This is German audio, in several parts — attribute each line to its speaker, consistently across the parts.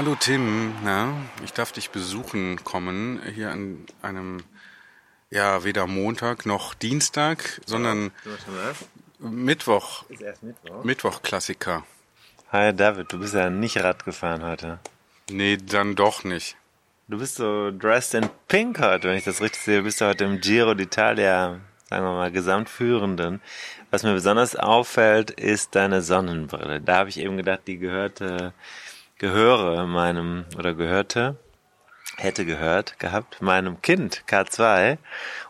Speaker 1: Hallo Tim, na, ich darf dich besuchen kommen hier an einem, ja, weder Montag noch Dienstag, sondern Mittwoch,
Speaker 2: Ist erst Mittwoch.
Speaker 1: Mittwoch-Klassiker.
Speaker 2: Hi David, du bist ja nicht Rad gefahren heute.
Speaker 1: Nee, dann doch nicht.
Speaker 2: Du bist so dressed in pink heute, wenn ich das richtig sehe. Du bist ja heute im Giro d'Italia, sagen wir mal, Gesamtführenden. Was mir besonders auffällt, ist deine Sonnenbrille. Da habe ich eben gedacht, die gehörte, gehöre meinem, oder gehörte, hätte gehört, gehabt, meinem Kind, K2,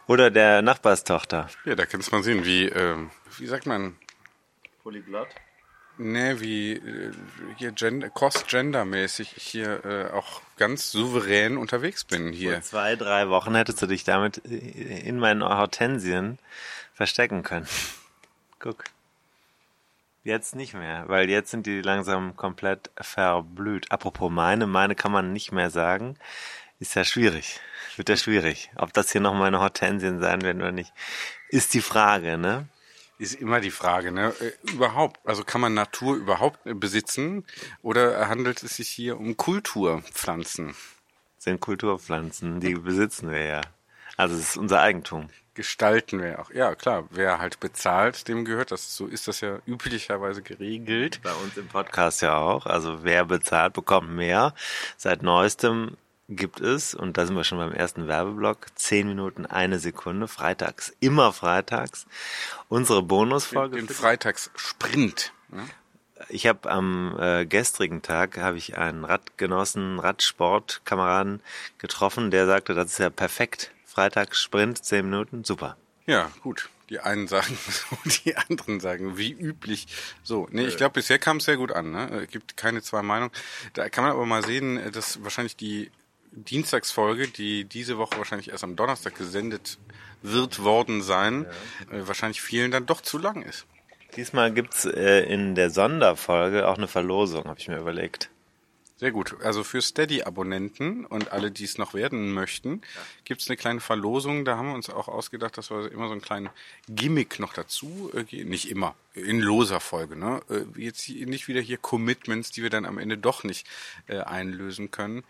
Speaker 2: oder der Nachbarstochter.
Speaker 1: Ja, da kannst man sehen, wie, ähm, wie sagt man,
Speaker 2: Polyglott?
Speaker 1: ne, wie äh, hier Gender, Cross-Gender-mäßig ich hier äh, auch ganz souverän unterwegs bin hier.
Speaker 2: Vor zwei, drei Wochen hättest du dich damit in meinen Hortensien verstecken können. Guck. Jetzt nicht mehr, weil jetzt sind die langsam komplett verblüht. Apropos meine, meine kann man nicht mehr sagen. Ist ja schwierig. Wird ja schwierig. Ob das hier noch meine Hortensien sein werden oder nicht, ist die Frage, ne?
Speaker 1: Ist immer die Frage, ne? Äh, Überhaupt, also kann man Natur überhaupt äh, besitzen oder handelt es sich hier um Kulturpflanzen?
Speaker 2: Sind Kulturpflanzen, die besitzen wir ja. Also es ist unser Eigentum.
Speaker 1: Gestalten wir auch. Ja, klar, wer halt bezahlt, dem gehört das. So ist das ja üblicherweise geregelt.
Speaker 2: Bei uns im Podcast ja auch. Also wer bezahlt, bekommt mehr. Seit neuestem gibt es, und da sind wir schon beim ersten Werbeblock, zehn Minuten eine Sekunde, freitags, immer freitags, unsere Bonusfolge.
Speaker 1: Den Freitagssprint. Ne?
Speaker 2: Ich habe am äh, gestrigen Tag habe ich einen Radgenossen, Radsportkameraden getroffen, der sagte, das ist ja perfekt. Freitagssprint, zehn Minuten, super.
Speaker 1: Ja, gut. Die einen sagen so, die anderen sagen wie üblich so. Nee, ich glaube, bisher kam es sehr gut an. Ne? Es gibt keine zwei Meinungen. Da kann man aber mal sehen, äh, dass wahrscheinlich die Dienstagsfolge, die diese Woche wahrscheinlich erst am Donnerstag gesendet wird worden sein, äh, wahrscheinlich vielen dann doch zu lang ist.
Speaker 2: Diesmal gibt's äh, in der Sonderfolge auch eine Verlosung, habe ich mir überlegt.
Speaker 1: Sehr gut. Also für Steady-Abonnenten und alle, die es noch werden möchten, gibt's eine kleine Verlosung. Da haben wir uns auch ausgedacht, dass wir immer so einen kleinen Gimmick noch dazu äh, gehen. Nicht immer, in loser Folge. Ne? Äh, jetzt nicht wieder hier Commitments, die wir dann am Ende doch nicht äh, einlösen können.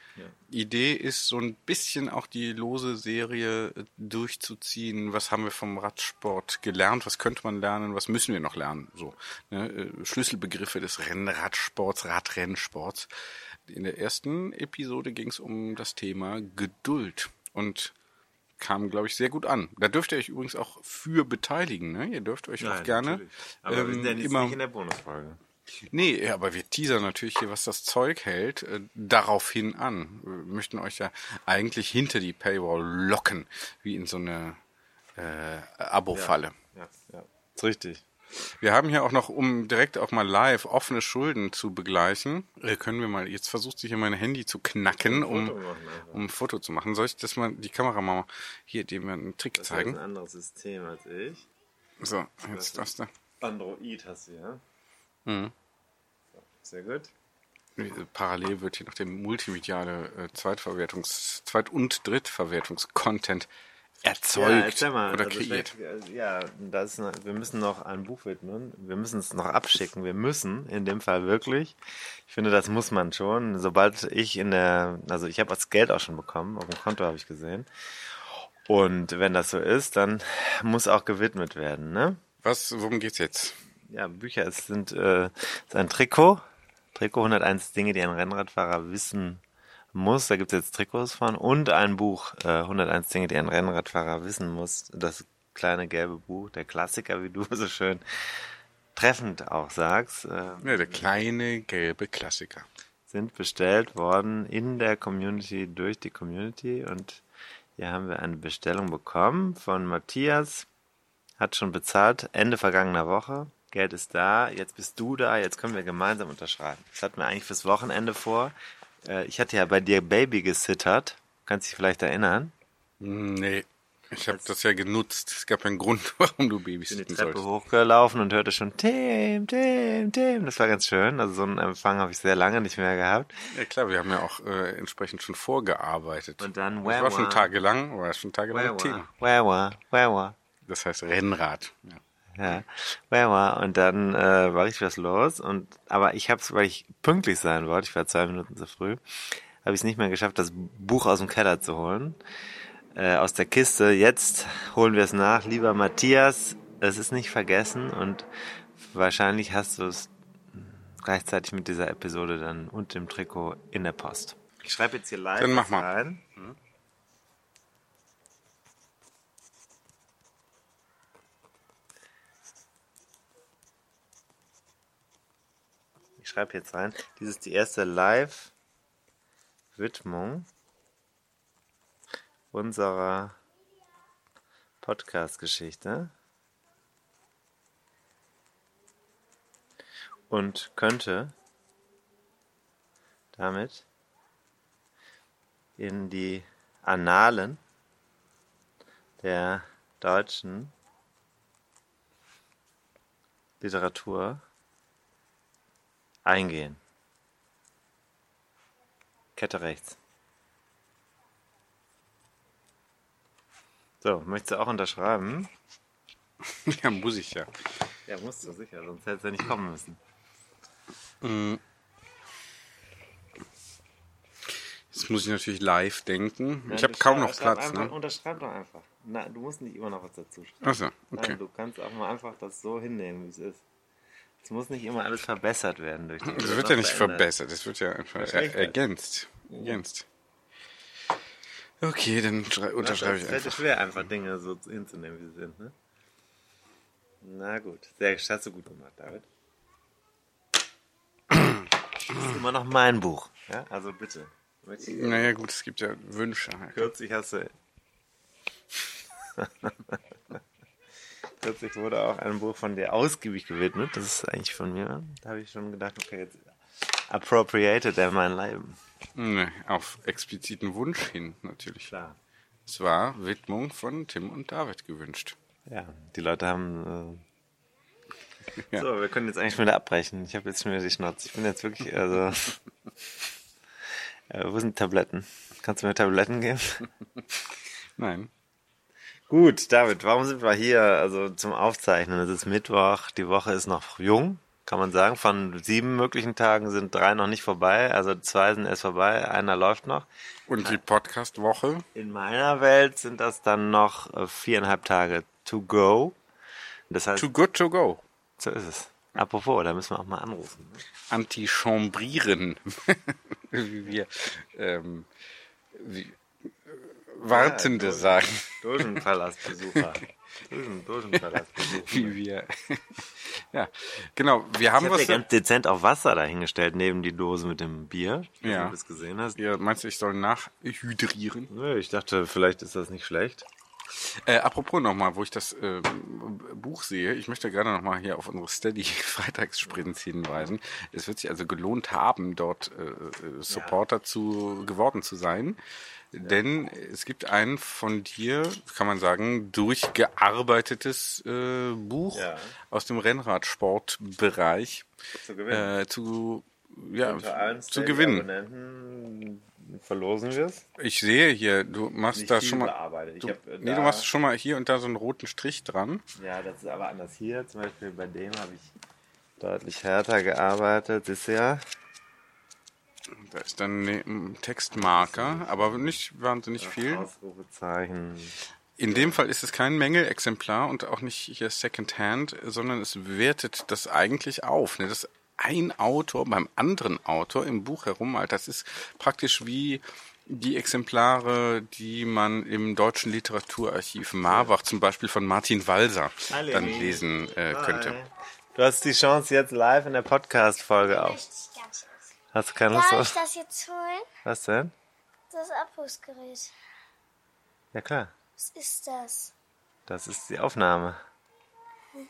Speaker 1: Idee ist so ein bisschen auch die lose Serie äh, durchzuziehen. Was haben wir vom Radsport gelernt? Was könnte man lernen? Was müssen wir noch lernen? So ne? äh, Schlüsselbegriffe des Rennradsports, Radrennsports. In der ersten Episode ging es um das Thema Geduld und kam, glaube ich, sehr gut an. Da dürft ihr euch übrigens auch für beteiligen. Ne? Ihr dürft euch auch gerne
Speaker 2: Aber wir sind ja
Speaker 1: ähm,
Speaker 2: jetzt
Speaker 1: immer
Speaker 2: nicht in der Bonusfolge.
Speaker 1: Nee, ja, aber wir teasern natürlich hier, was das Zeug hält, äh, daraufhin an. Wir möchten euch ja eigentlich hinter die Paywall locken, wie in so eine äh, Abo-Falle.
Speaker 2: Ja, ja. Ist richtig.
Speaker 1: Wir haben hier auch noch, um direkt auch mal live offene Schulden zu begleichen, äh, können wir mal, jetzt versucht sich hier mein Handy zu knacken, um, um ein Foto zu machen. Soll ich das mal, die Kamera mal hier, dem einen Trick
Speaker 2: Das ist ein
Speaker 1: zeigen?
Speaker 2: anderes System als ich.
Speaker 1: So, jetzt das da.
Speaker 2: Android hast du ja.
Speaker 1: Mhm.
Speaker 2: Sehr gut.
Speaker 1: Parallel wird hier noch der multimediale äh, Zweitverwertungs-, Zweit- und Drittverwertungs-Content erzeugt
Speaker 2: ja, mal,
Speaker 1: oder
Speaker 2: also
Speaker 1: kreiert.
Speaker 2: äh, Ja, das ist, eine- wir müssen noch ein Buch widmen. Wir müssen es noch abschicken. Wir müssen, in dem Fall wirklich. Ich finde, das muss man schon. Sobald ich in der, also ich habe das Geld auch schon bekommen, auf dem Konto habe ich gesehen. Und wenn das so ist, dann muss auch gewidmet werden, ne?
Speaker 1: Was, worum geht's jetzt?
Speaker 2: ja, Bücher. Es sind äh, es ist ein Trikot. Trikot 101 Dinge, die ein Rennradfahrer wissen muss. Da gibt es jetzt Trikots von. Und ein Buch, äh, 101 Dinge, die ein Rennradfahrer wissen muss. Das kleine gelbe Buch, der Klassiker, wie du so schön treffend auch sagst. Äh,
Speaker 1: Ja, der kleine gelbe Klassiker.
Speaker 2: sind bestellt worden in der Community, durch die Community. Und hier haben wir eine Bestellung bekommen von Matthias. Hat schon bezahlt, Ende vergangener Woche. Geld ist da, jetzt bist du da, jetzt können wir gemeinsam unterschreiben. Das hatten wir eigentlich fürs Wochenende vor. Äh, Ich hatte ja bei dir Baby gesittert. Kannst dich vielleicht erinnern?
Speaker 1: Nee, ich habe das ja genutzt. Es gab einen Grund, warum du Babys
Speaker 2: bin die Treppe
Speaker 1: sollst.
Speaker 2: hochgelaufen und hörte schon Tim, Tim, Tim. Das war ganz schön. Also so einen Empfang habe ich sehr lange nicht mehr gehabt.
Speaker 1: Ja klar, wir haben ja auch äh, entsprechend schon vorgearbeitet.
Speaker 2: Und dann
Speaker 1: das war schon
Speaker 2: Wawa.
Speaker 1: tagelang, war schon tagelang Thema.
Speaker 2: where where
Speaker 1: Das heißt Rennrad. Ja.
Speaker 2: Ja, where where Und dann äh, war richtig was los. Und aber ich habe es, weil ich pünktlich sein wollte, ich war zwei Minuten zu früh, habe ich es nicht mehr geschafft, das Buch aus dem Keller zu holen, äh, aus der Kiste. Jetzt holen wir es nach, lieber Matthias. Es ist nicht vergessen und wahrscheinlich hast du es gleichzeitig mit dieser Episode dann und dem Trikot in der Post. Ich schreibe jetzt hier live
Speaker 1: Dann mach mal.
Speaker 2: rein. Ich schreibe jetzt rein. Dies ist die erste Live-Widmung unserer Podcast-Geschichte. Und könnte damit in die Annalen der deutschen Literatur eingehen. Kette rechts. So, möchtest du auch unterschreiben?
Speaker 1: ja, muss ich ja.
Speaker 2: Ja, musst du sicher, sonst hättest du nicht kommen müssen.
Speaker 1: Jetzt muss ich natürlich live denken. ich
Speaker 2: Ja,
Speaker 1: habe kaum noch Platz.
Speaker 2: Einfach,
Speaker 1: Ne?
Speaker 2: Unterschreib doch einfach. Na, du musst nicht immer noch was dazu schreiben.
Speaker 1: Achso, okay.
Speaker 2: Nein, du kannst auch mal einfach das so hinnehmen, wie es ist. Es muss nicht immer alles verbessert werden durch die
Speaker 1: Das wird ja nicht verbessert, das wird ja einfach er ergänzt. ergänzt. Okay, dann schrei- unterschreibe ich
Speaker 2: Es fällt dir
Speaker 1: einfach.
Speaker 2: schwer, einfach Dinge so hinzunehmen, wie sie sind, ne? Na gut, sehr hast du gut gemacht, David. Das ist immer noch mein Buch. Ja, also bitte.
Speaker 1: Naja gut, es gibt ja Wünsche.
Speaker 2: Kürzlich hast du. Kürzlich wurde auch ein Buch von dir ausgiebig gewidmet. Das ist eigentlich von mir. Da habe ich schon gedacht, okay, jetzt appropriated er mein Leben.
Speaker 1: Nee, auf expliziten Wunsch hin natürlich.
Speaker 2: Klar.
Speaker 1: Es war Widmung von Tim und David gewünscht.
Speaker 2: Ja, die Leute haben. Äh...
Speaker 1: Ja.
Speaker 2: So, wir können jetzt eigentlich schon wieder abbrechen. Ich habe jetzt schon wieder die Schnauze. Ich bin jetzt wirklich, also. äh, wo sind Tabletten? Kannst du mir Tabletten geben?
Speaker 1: Nein.
Speaker 2: Gut, David, warum sind wir hier? Also zum Aufzeichnen. Es ist Mittwoch, die Woche ist noch jung, kann man sagen. Von sieben möglichen Tagen sind drei noch nicht vorbei. Also zwei sind erst vorbei, einer läuft noch.
Speaker 1: Und die Podcast-Woche?
Speaker 2: In meiner Welt sind das dann noch äh, viereinhalb Tage to go. Das heißt,
Speaker 1: Too good to go.
Speaker 2: so ist es. Apropos, da müssen wir auch mal anrufen. ne?
Speaker 1: Antichambrieren. wie wir ähm, wie, Wartende
Speaker 2: Ja,
Speaker 1: sagen.
Speaker 2: Dogenpalastbesucher. Dogen, Dogenpalastbesucher.
Speaker 1: Wie wir. ja, genau. Wir haben
Speaker 2: Ich
Speaker 1: was.
Speaker 2: dir ganz dezent auch Wasser dahingestellt neben die Dose mit dem Bier. Nicht,
Speaker 1: Ja.
Speaker 2: du es gesehen hast.
Speaker 1: Ja, meinst du, ich soll nachhydrieren?
Speaker 2: Nö, ich dachte, vielleicht ist das nicht schlecht.
Speaker 1: Äh, apropos nochmal, wo ich das äh, Buch sehe, ich möchte gerade nochmal hier auf unsere Steady-Freitagssprints hinweisen. Es wird sich also gelohnt haben, dort äh, äh, Supporter zu, geworden zu sein. Denn es gibt ein von dir, kann man sagen, durchgearbeitetes äh, Buch
Speaker 2: Ja.
Speaker 1: aus dem Rennradsportbereich
Speaker 2: Zu gewinnen.
Speaker 1: äh, zu, ja, zu gewinnen.
Speaker 2: Abonnenten verlosen wir es.
Speaker 1: Ich sehe hier, du machst
Speaker 2: Nicht
Speaker 1: da schon mal. Du,
Speaker 2: hab, äh,
Speaker 1: nee, du
Speaker 2: da-
Speaker 1: machst schon mal hier und da so einen roten Strich dran.
Speaker 2: Ja, das ist aber anders. Hier zum Beispiel bei dem habe ich deutlich härter gearbeitet. Ja?
Speaker 1: Da ist dann ne- ein Textmarker, aber nicht wahnsinnig viel.
Speaker 2: Ausrufezeichen.
Speaker 1: In dem Fall ist es kein Mängelexemplar und auch nicht hier Secondhand, sondern es wertet das eigentlich auf. Ne? Dass ein Autor beim anderen Autor im Buch herummalt, das ist praktisch wie die Exemplare, die man im Deutschen Literaturarchiv Marbach zum Beispiel von Martin Walser dann lesen äh, könnte.
Speaker 2: Du hast die Chance jetzt live in der Podcast-Folge auf. Hast du keine Lust
Speaker 3: Darf ich
Speaker 2: auf?
Speaker 3: das jetzt holen?
Speaker 2: Was denn?
Speaker 3: Das Abrufsgerät.
Speaker 2: Ja klar,
Speaker 3: Was ist das?
Speaker 2: das ist die Aufnahme.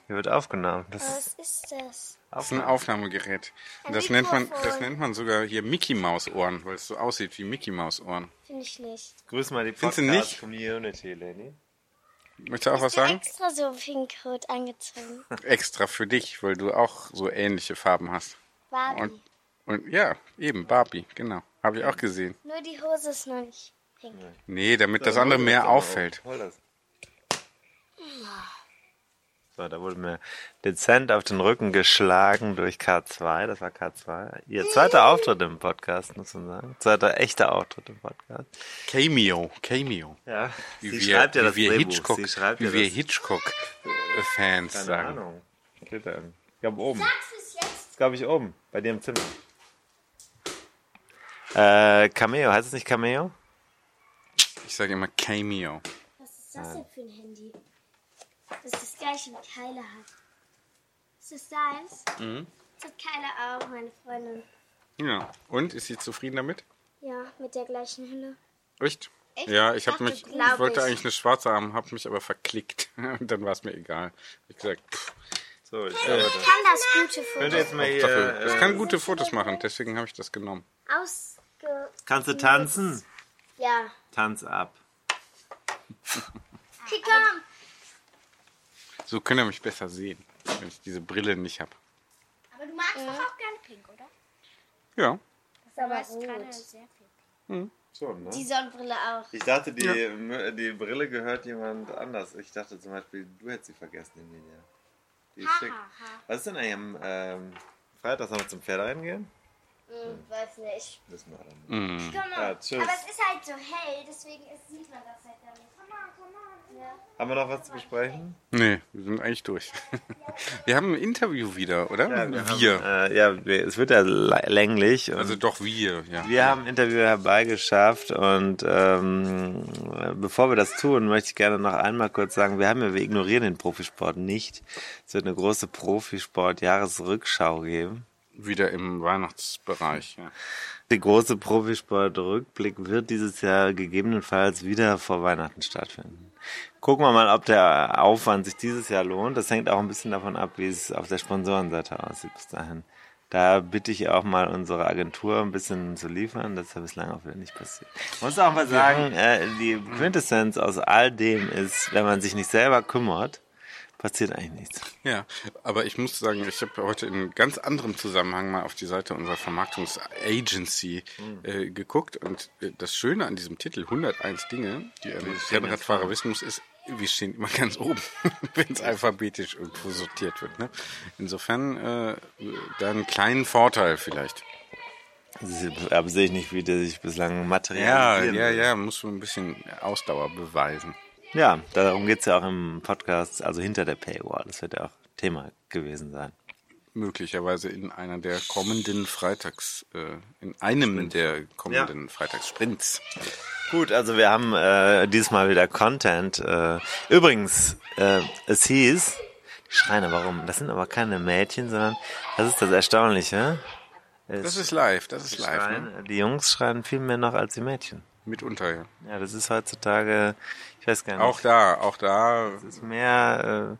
Speaker 2: Hier wird aufgenommen. Das
Speaker 3: Was
Speaker 2: ist
Speaker 3: das?
Speaker 1: Das ist ein Aufnahmegerät.
Speaker 3: Ein
Speaker 1: Das nennt man, das nennt man sogar hier Mickey Maus Ohren, weil es so aussieht wie Mickey Maus Ohren.
Speaker 3: Finde ich nicht.
Speaker 2: Grüß mal die? Podcast-Community, Leni.
Speaker 1: Möchtest du auch was
Speaker 3: Hast du
Speaker 1: sagen?
Speaker 3: extra so pinkrot angezogen?
Speaker 1: Extra für dich, weil du auch so ähnliche Farben hast.
Speaker 3: Barbie.
Speaker 1: Und, und ja, eben, Barbie, genau. Habe ich auch gesehen.
Speaker 3: Nur die Hose ist noch nicht pink.
Speaker 1: Nee, damit das andere mehr auffällt.
Speaker 2: Hol das. So, da wurde mir dezent auf den Rücken geschlagen durch K2. Das war K2. Ihr zweiter Auftritt im Podcast, muss man sagen. Zweiter echter Auftritt im Podcast.
Speaker 1: Cameo, Cameo.
Speaker 2: Ja,
Speaker 1: Wie
Speaker 2: sie
Speaker 1: wir,
Speaker 2: schreibt ja
Speaker 1: wie
Speaker 2: das
Speaker 1: wir
Speaker 2: Drehbuch.
Speaker 1: Hitchcock,
Speaker 2: sie schreibt
Speaker 1: wie wir. Hitchcock-Fans
Speaker 2: Keine
Speaker 1: sagen.
Speaker 2: Ahnung. Was steht da? Ich glaube oben.
Speaker 3: Fürs jetzt?
Speaker 2: Das glaube ich oben, bei dir im Zimmer. Äh, Cameo, heißt es nicht Cameo?
Speaker 1: Ich sage immer Cameo.
Speaker 3: Was ist das denn für ein Handy? Das ist das gleiche wie Kyla hat. Ist das deins?
Speaker 1: Mhm.
Speaker 3: Das hat Kyla auch, meine Freundin.
Speaker 1: Ja. Und ist sie zufrieden damit?
Speaker 3: Ja, mit der gleichen Hülle.
Speaker 1: Echt?
Speaker 3: Echt?
Speaker 1: Ja, ich habe
Speaker 3: Ach,
Speaker 1: mich,
Speaker 3: das
Speaker 1: ich wollte
Speaker 3: ich.
Speaker 1: eigentlich eine schwarze haben, habe mich aber verklickt. Und dann war es mir egal. Ich gesagt, pff,
Speaker 2: So, ich
Speaker 3: Ich kann das gute
Speaker 2: Könnt ihr
Speaker 3: Foto
Speaker 2: jetzt mal hier.
Speaker 1: Ich
Speaker 2: äh,
Speaker 1: kann gute Fotos machen, deswegen habe ich das genommen.
Speaker 3: ausge...
Speaker 2: Kannst du tanzen?
Speaker 3: Ja.
Speaker 2: Tanz ab.
Speaker 3: Komm.
Speaker 1: So können ihr mich besser sehen, wenn ich diese Brille nicht habe.
Speaker 3: Aber du magst doch auch gerne pink, oder?
Speaker 1: Ja.
Speaker 3: Das ist aber rot. sehr viel.
Speaker 2: Schon, ne?
Speaker 3: Die Sonnenbrille auch.
Speaker 2: Ich dachte, die, die Brille gehört jemand anders. Ich dachte zum Beispiel, du hättest sie vergessen, Emilia. Die ist schick. Was ist denn eigentlich am ähm, Freitag? Sollen wir zum Pferderennen gehen?
Speaker 3: Hm, weiß nicht.
Speaker 2: Wissen wir dann.
Speaker 1: Mhm.
Speaker 3: Komm
Speaker 2: Ja, tschüss.
Speaker 3: Aber es ist halt so hell, deswegen ist, sieht man das halt dann nicht. Komm on, komm on. Ja.
Speaker 2: Haben wir noch was zu besprechen?
Speaker 1: Nee, wir sind eigentlich durch. Wir haben ein Interview wieder, oder? wir.
Speaker 2: Haben, äh, ja, wir- es wird ja länglich.
Speaker 1: Also doch wir, ja.
Speaker 2: wir haben ein Interview herbeigeschafft und ähm, bevor wir das tun, möchte ich gerne noch einmal kurz sagen, wir haben ja, wir ignorieren den Profisport nicht. Es wird eine große Profisport-Jahresrückschau geben.
Speaker 1: Wieder im Weihnachtsbereich. Ja.
Speaker 2: Der große Profisport-Rückblick wird dieses Jahr gegebenenfalls wieder vor Weihnachten stattfinden. Gucken wir mal, ob der Aufwand sich dieses Jahr lohnt. Das hängt auch ein bisschen davon ab, wie es auf der Sponsorenseite aussieht bis dahin. Da bitte ich auch mal unsere Agentur ein bisschen zu liefern. Das ist ja bislang auch wieder nicht passiert. Ich muss auch mal sagen, äh, die Quintessenz aus all dem ist, wenn man sich nicht selber kümmert, passiert eigentlich nichts.
Speaker 1: Ja, aber ich muss sagen, ich habe heute in ganz anderem Zusammenhang mal auf die Seite unserer Vermarktungsagency äh, geguckt und äh, das Schöne an diesem Titel 101 Dinge, die ein Rennradfahrer wissen muss, ist, wir stehen immer ganz oben, wenn es alphabetisch irgendwo sortiert wird. Ne? Insofern äh, da einen kleinen Vorteil vielleicht.
Speaker 2: Aber sehe ich nicht, wie der sich bislang
Speaker 1: Ja,
Speaker 2: materialisieren
Speaker 1: ja,
Speaker 2: will.
Speaker 1: ja, muss schon ein bisschen Ausdauer beweisen.
Speaker 2: Ja, darum geht's ja auch im Podcast, also hinter der Paywall. Das wird ja auch Thema gewesen sein.
Speaker 1: Möglicherweise in einer der kommenden Freitags, äh, in einem der kommenden Freitagssprints.
Speaker 2: Gut, also wir haben äh, diesmal wieder Content. Äh, übrigens, äh, es hieß, die Schreine, warum? Das sind aber keine Mädchen, sondern das ist das Erstaunliche. Es
Speaker 1: Das ist live, das ist live. Ne?
Speaker 2: schreien, Die Jungs schreien viel mehr noch als die Mädchen.
Speaker 1: Mitunter, ja.
Speaker 2: Ja, das ist heutzutage, ich weiß gar nicht,
Speaker 1: Auch da, auch da.
Speaker 2: es ist mehr,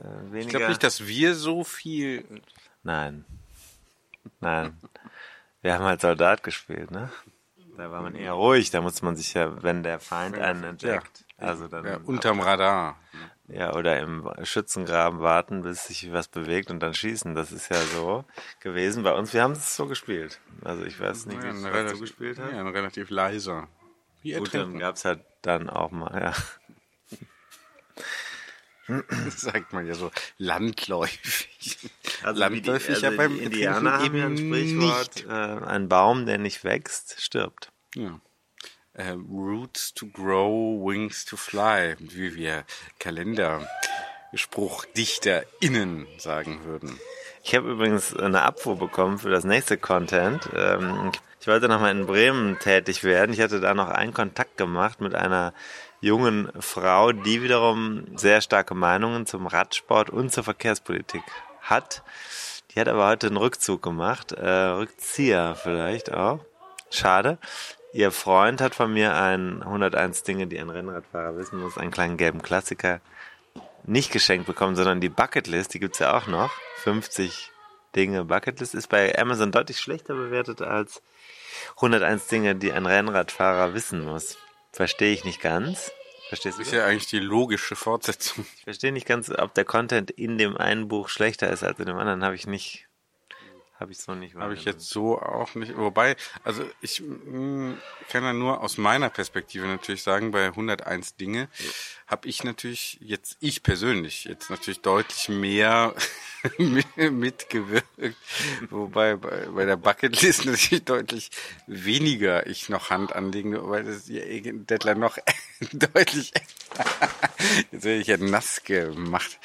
Speaker 2: äh, äh, weniger.
Speaker 1: Ich glaube nicht, dass wir so viel.
Speaker 2: Nein. Nein. Wir haben halt Soldat gespielt, ne? Da war man eher ruhig, da musste man sich ja, wenn der Feind einen entdeckt, also dann
Speaker 1: Ja, unterm Radar.
Speaker 2: Ja, oder im Schützengraben warten, bis sich was bewegt und dann schießen. Das ist ja so gewesen bei uns. Wir haben es so gespielt. Also ich weiß nicht,
Speaker 1: Ja,
Speaker 2: wie
Speaker 1: ein
Speaker 2: es
Speaker 1: relativ,
Speaker 2: du gespielt hast.
Speaker 1: ja, relativ leiser. Wie
Speaker 2: Gut, dann
Speaker 1: ertrinken,
Speaker 2: gab's halt dann auch mal, ja.
Speaker 1: sagt man ja so, landläufig.
Speaker 2: Also
Speaker 1: landläufig
Speaker 2: wie die,
Speaker 1: ja
Speaker 2: also
Speaker 1: beim
Speaker 2: die Indianer haben ja ein Sprichwort,
Speaker 1: nicht.
Speaker 2: äh, ein Baum, der nicht wächst, stirbt.
Speaker 1: Ja. Äh, Roots to grow, Wings to fly, wie wir KalenderspruchdichterInnen sagen würden.
Speaker 2: Ich habe übrigens eine Abfuhr bekommen für das nächste Content. Ähm, ich wollte nochmal in Bremen tätig werden. Ich hatte da noch einen Kontakt gemacht mit einer jungen Frau, die wiederum sehr starke Meinungen zum Radsport und zur Verkehrspolitik hat. Die hat aber heute einen Rückzug gemacht, äh, Rückzieher vielleicht auch. Schade. Ihr Freund hat von mir ein 101 Dinge, die ein Rennradfahrer wissen muss, einen kleinen gelben Klassiker nicht geschenkt bekommen, sondern die Bucketlist, die gibt's ja auch noch. 50 Dinge Bucketlist ist bei Amazon deutlich schlechter bewertet als 101 Dinge, die ein Rennradfahrer wissen muss. Verstehe ich nicht ganz. Verstehst du?
Speaker 1: Ist ja eigentlich die logische Fortsetzung.
Speaker 2: Ich verstehe nicht ganz, ob der Content in dem einen Buch schlechter ist als in dem anderen, habe ich nicht, habe ich so nicht
Speaker 1: Habe ich jetzt so auch nicht. Wobei, also ich mh, kann ja nur aus meiner Perspektive natürlich sagen, bei 101 Dinge habe ich natürlich jetzt, ich persönlich, jetzt natürlich deutlich mehr mitgewirkt. Wobei bei, bei der Bucketlist natürlich deutlich weniger ich noch Hand anlege, weil das ja Deadline noch deutlich jetzt werde ich ja nass gemacht,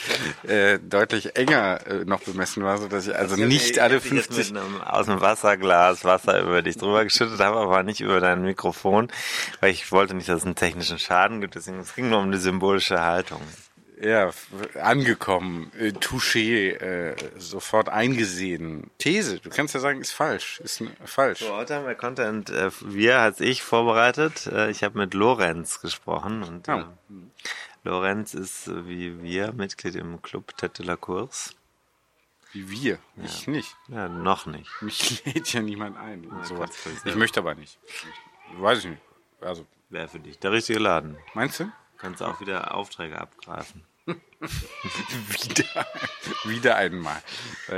Speaker 1: äh, deutlich enger äh, noch bemessen war, so dass ich also nicht alle 50
Speaker 2: mit einem, aus dem Wasserglas Wasser über dich drüber geschüttet habe, aber nicht über dein Mikrofon, weil ich wollte nicht, dass es einen technischen Schaden gibt. Deswegen es ging nur um die symbolische Haltung.
Speaker 1: Ja, angekommen, äh, touché, äh, sofort eingesehen. These, du kannst ja sagen, ist falsch, ist falsch.
Speaker 2: So, heute haben wir Content, äh, wir als ich vorbereitet. Äh, ich habe mit Lorenz gesprochen und äh,
Speaker 1: Oh.
Speaker 2: Lorenz ist äh, wie wir Mitglied im Club Tête de la Course.
Speaker 1: Wie wir, ich nicht.
Speaker 2: Ja, noch nicht.
Speaker 1: Mich lädt ja niemand ein. und sowas. Ich möchte aber nicht. Weiß ich nicht. Also,
Speaker 2: Wäre für dich der richtige Laden.
Speaker 1: meinst du?
Speaker 2: Kannst auch wieder Aufträge abgreifen.
Speaker 1: wieder, wieder einmal.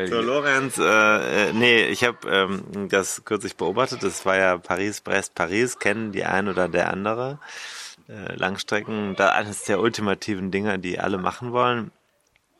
Speaker 2: So, Lorenz, äh, äh, nee, ich habe ähm, das kürzlich beobachtet. Das war ja Paris, Brest, Paris. Kennen die ein oder der andere. Äh, Langstrecken, da eines der ultimativen Dinger, die alle machen wollen.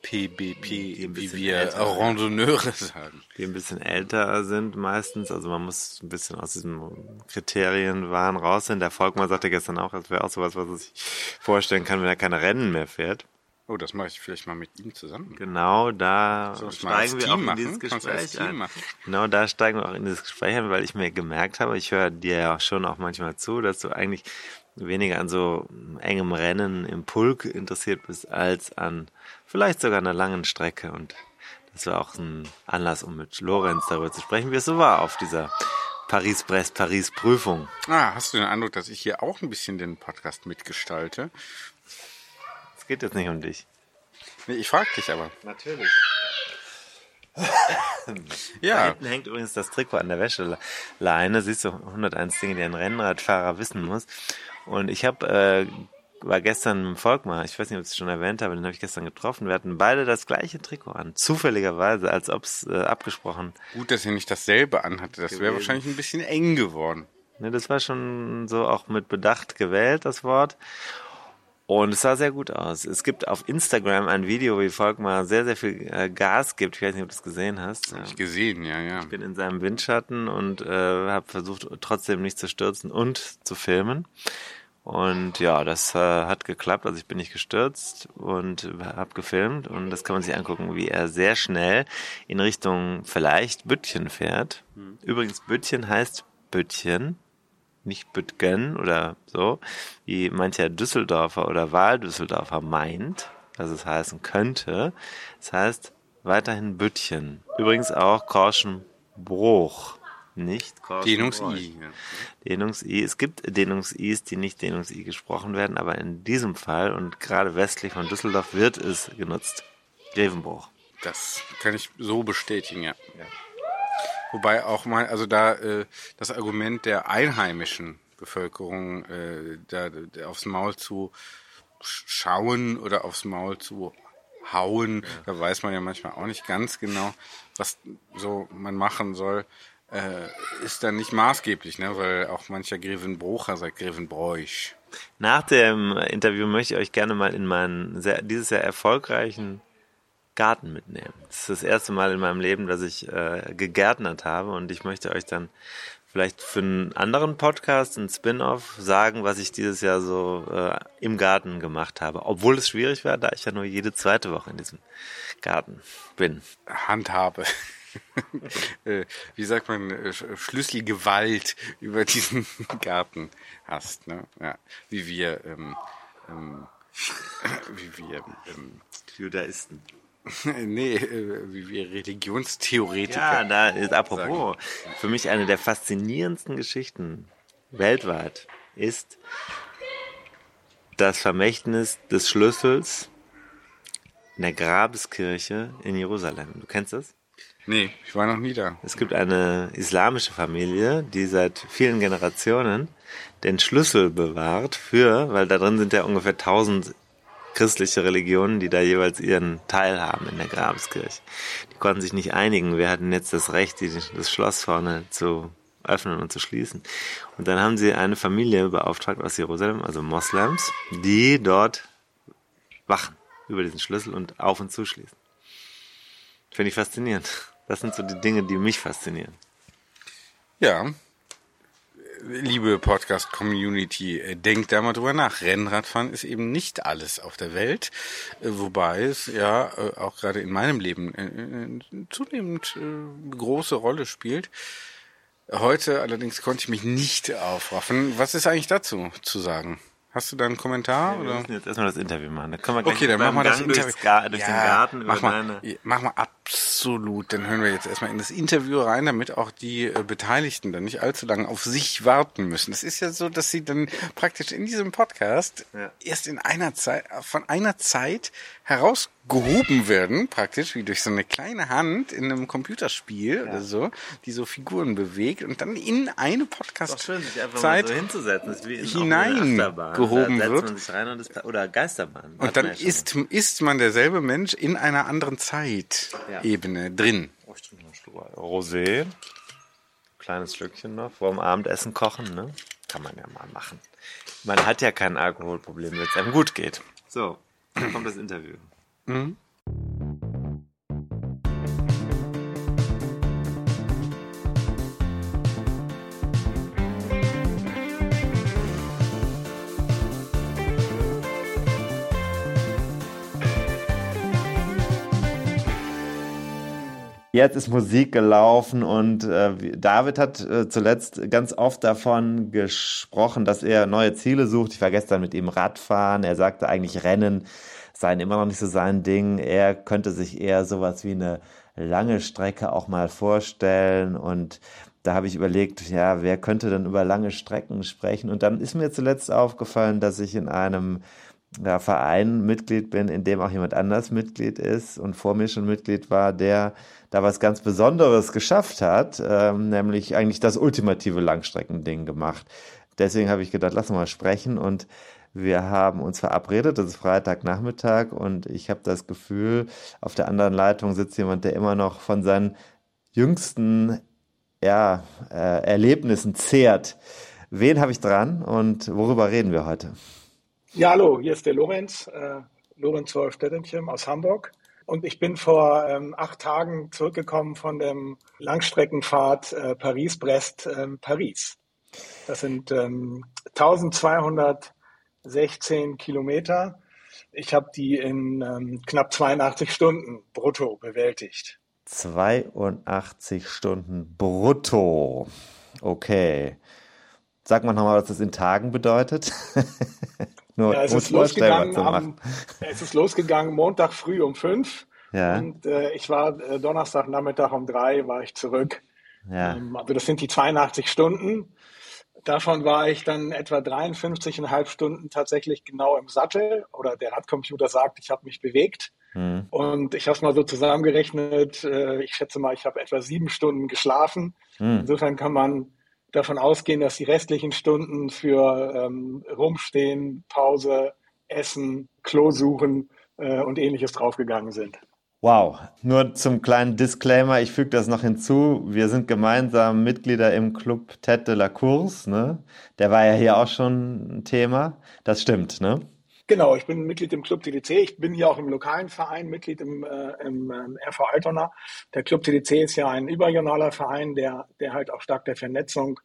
Speaker 1: PBP, wie wir Randonneure sagen.
Speaker 2: die ein bisschen älter sind meistens. Also man muss ein bisschen aus diesem Kriterienwahn raus sein. Der Volkmann sagte gestern auch, das wäre auch sowas, was er sich vorstellen kann, wenn er keine Rennen mehr fährt.
Speaker 1: Oh, das mache ich vielleicht mal mit ihm zusammen.
Speaker 2: Genau da steigen wir auch in dieses Gespräch ein. Genau da steigen wir auch in dieses Gespräch ein, weil ich mir gemerkt habe, ich höre dir ja schon auch manchmal zu, dass du eigentlich weniger an so engem Rennen im Pulk interessiert bist, als an vielleicht sogar einer langen Strecke. Und das war auch ein Anlass, um mit Lorenz darüber zu sprechen, wie es so war auf dieser Paris-Brest-Paris-Prüfung.
Speaker 1: Ah, hast du den Eindruck, dass ich hier auch ein bisschen den Podcast mitgestalte?
Speaker 2: Es geht jetzt nicht um dich.
Speaker 1: Nee, ich frage dich aber.
Speaker 2: Natürlich. Da
Speaker 1: Ja,
Speaker 2: hinten hängt übrigens das Trikot an der Wäscheleine. Siehst du, 101 Dinge, die ein Rennradfahrer wissen muss. Und ich habe, äh, war gestern mit Volkmar, ich weiß nicht, ob ich es schon erwähnt habe, den habe ich gestern getroffen. Wir hatten beide das gleiche Trikot an. Zufälligerweise, als ob es äh, abgesprochen.
Speaker 1: gut, dass ihr nicht dasselbe anhatte. Das wäre wahrscheinlich ein bisschen eng geworden.
Speaker 2: Ne, das war schon so auch mit Bedacht gewählt, das Wort. Und es sah sehr gut aus. Es gibt auf Instagram ein Video, wie Volkmar sehr, sehr viel äh, Gas gibt. Ich weiß nicht, ob du das gesehen hast.
Speaker 1: Hab ich gesehen, ja, ja.
Speaker 2: Ich bin in seinem Windschatten und äh, habe versucht, trotzdem nicht zu stürzen und zu filmen. Und ja, das äh, hat geklappt. Also ich bin nicht gestürzt und habe gefilmt. Und das kann man sich angucken, wie er sehr schnell in Richtung vielleicht Büttchen fährt. Übrigens, Büttchen heißt Büttchen, nicht Büttgen oder so, wie mancher Düsseldorfer oder Wahldüsseldorfer meint, dass es heißen könnte. Es heißt weiterhin Büttchen. Übrigens auch Korschenbruch. Nicht.
Speaker 1: Dehnungs-I. ja.
Speaker 2: Dehnungs-I. Es gibt Dehnungs-Is, die nicht Dehnungs-I gesprochen werden, aber in diesem Fall und gerade westlich von Düsseldorf wird es genutzt. Grevenbruch.
Speaker 1: Das kann ich so bestätigen, ja. Wobei auch mal, also da äh, das Argument der einheimischen Bevölkerung, äh, da, da aufs Maul zu sch- schauen oder aufs Maul zu hauen, da weiß man ja manchmal auch nicht ganz genau, was so man machen soll, äh, ist dann nicht maßgeblich, ne? weil auch mancher Grevenbrocher sagt Grevenbräuch.
Speaker 2: Nach dem Interview möchte ich euch gerne mal in meinen sehr, dieses Jahr erfolgreichen Garten mitnehmen. Das ist das erste Mal in meinem Leben, dass ich äh, gegärtnert habe und ich möchte euch dann vielleicht für einen anderen Podcast, einen Spin-off, sagen, was ich dieses Jahr so äh, im Garten gemacht habe. Obwohl es schwierig war, da ich ja nur jede zweite Woche in diesem Garten bin.
Speaker 1: Handhabe. Äh, wie sagt man, äh, Schlüsselgewalt über diesen Garten hast. Ne? Ja, wie wir, ähm, ähm, wie wir ähm,
Speaker 2: Judaisten.
Speaker 1: nee, äh, wie wir Religionstheoretiker.
Speaker 2: Ja, da ist apropos, für mich eine der faszinierendsten Geschichten weltweit ist das Vermächtnis des Schlüssels in der Grabeskirche in Jerusalem. Du kennst das?
Speaker 1: Nee, ich war noch nie da.
Speaker 2: Es gibt eine islamische Familie, die seit vielen Generationen den Schlüssel bewahrt für, weil da drin sind ja ungefähr 1000 christliche Religionen, die da jeweils ihren Teil haben in der Grabeskirche. Die konnten sich nicht einigen, wir hatten jetzt das Recht, das Schloss vorne zu öffnen und zu schließen. Und dann haben sie eine Familie beauftragt aus Jerusalem, also Moslems, die dort wachen über diesen Schlüssel und auf und zuschließen. Finde ich faszinierend. Das sind so die Dinge, die mich faszinieren.
Speaker 1: Ja. Liebe Podcast-Community, äh, denkt da mal drüber nach. Rennradfahren ist eben nicht alles auf der Welt, äh, wobei es ja äh, auch gerade in meinem Leben zunehmend große Rolle spielt. Heute allerdings konnte ich mich nicht aufraffen. Was ist eigentlich dazu zu sagen? Hast du da einen Kommentar?
Speaker 2: Ja, wir
Speaker 1: oder?
Speaker 2: müssen jetzt erstmal das Interview machen. Da können wir
Speaker 1: Okay, dann machen wir das Interview.
Speaker 2: Durchs Gar durch
Speaker 1: Ja,
Speaker 2: den Garten
Speaker 1: mach mal,
Speaker 2: deine...
Speaker 1: mach mal absolut. Dann hören wir jetzt erstmal in das Interview rein, damit auch die äh, Beteiligten dann nicht allzu lange auf sich warten müssen. Es ist ja so, dass sie dann praktisch in diesem Podcast
Speaker 2: Ja.
Speaker 1: erst in einer Zeit, von einer Zeit herausgehoben werden, praktisch wie durch so eine kleine Hand in einem Computerspiel oder so, die so Figuren bewegt und dann in eine Podcast-Zeit
Speaker 2: hinzusetzen. Das ist wie in
Speaker 1: hinein
Speaker 2: auch eine Achterbahn.
Speaker 1: gehoben
Speaker 2: da setzt
Speaker 1: wird.
Speaker 2: Ist, oder Geisterbahn.
Speaker 1: Und dann
Speaker 2: ja
Speaker 1: ist, ist man derselbe Mensch in einer anderen Zeitebene drin.
Speaker 2: Oh, Rosé. Kleines Schlückchen noch. Vor dem Abendessen kochen, ne? Kann man ja mal machen. Man hat ja kein Alkoholproblem, wenn es einem gut geht. So, dann kommt das Interview. Jetzt ist Musik gelaufen und äh, David hat äh, zuletzt ganz oft davon gesprochen, dass er neue Ziele sucht. Ich war gestern mit ihm Radfahren. Er sagte eigentlich Rennen seien immer noch nicht so sein Ding. Er könnte sich eher sowas wie eine lange Strecke auch mal vorstellen und da habe ich überlegt, ja, wer könnte denn über lange Strecken sprechen? Und dann ist mir zuletzt aufgefallen, dass ich in einem ja, Verein Mitglied bin, in dem auch jemand anders Mitglied ist und vor mir schon Mitglied war, der da was ganz Besonderes geschafft hat, ähm, nämlich eigentlich das ultimative Langstreckending gemacht. Deswegen habe ich gedacht, lass mal sprechen und wir haben uns verabredet, das ist Freitagnachmittag und ich habe das Gefühl, auf der anderen Leitung sitzt jemand, der immer noch von seinen jüngsten ja, äh, Erlebnissen zehrt. Wen habe ich dran und worüber reden wir heute?
Speaker 4: Ja, hallo, hier ist der Lorenz, äh, Lorenz Wolf-Dettenchen aus Hamburg. Und ich bin vor ähm, acht Tagen zurückgekommen von dem Langstreckenfahrt äh, Paris-Brest, ähm. Das sind ähm, 1216 Kilometer. Ich habe die in ähm, knapp 82 Stunden brutto bewältigt.
Speaker 2: 82 Stunden brutto. Okay. Sag mal nochmal, was das in Tagen bedeutet. Nur
Speaker 4: Ja, es ist losgegangen, am, es ist losgegangen Montag früh um fünf.
Speaker 2: Ja,
Speaker 4: Und äh, ich war äh, Donnerstagnachmittag um drei, war ich zurück.
Speaker 2: ja.
Speaker 4: Ähm, Also das sind die 82 Stunden. Davon war ich dann etwa 53,5 Stunden tatsächlich genau im Sattel oder der Radcomputer sagt, ich habe mich bewegt.
Speaker 2: Hm.
Speaker 4: Und ich habe es mal so zusammengerechnet. äh, Ich schätze mal, ich habe etwa sieben Stunden geschlafen.
Speaker 2: Hm.
Speaker 4: Insofern kann man davon ausgehen, dass die restlichen Stunden für ähm, Rumstehen, Pause, Essen, Klo suchen äh, und ähnliches draufgegangen sind.
Speaker 2: Wow. Nur zum kleinen Disclaimer, ich füge das noch hinzu. Wir sind gemeinsam Mitglieder im Club Tête de la Course, ne? Der war ja hier auch schon ein Thema. Das stimmt, ne?
Speaker 4: Genau, ich bin Mitglied im Club TDC. Ich bin hier auch im lokalen Verein Mitglied im, äh, im äh, RV Altona. Der Club TDC ist ja ein überregionaler Verein, der, der halt auch stark der Vernetzung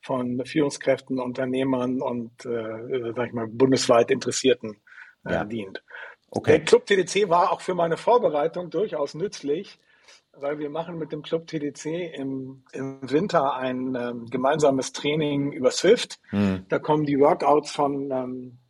Speaker 4: von Führungskräften, Unternehmern und, äh, sag ich mal, bundesweit Interessierten äh, ja. dient. Okay. Der Club TDC war auch für meine Vorbereitung durchaus nützlich, weil wir machen mit dem Club TDC im, im Winter ein ähm, gemeinsames Training über Swift. Hm. Da kommen die Workouts von ähm, äh,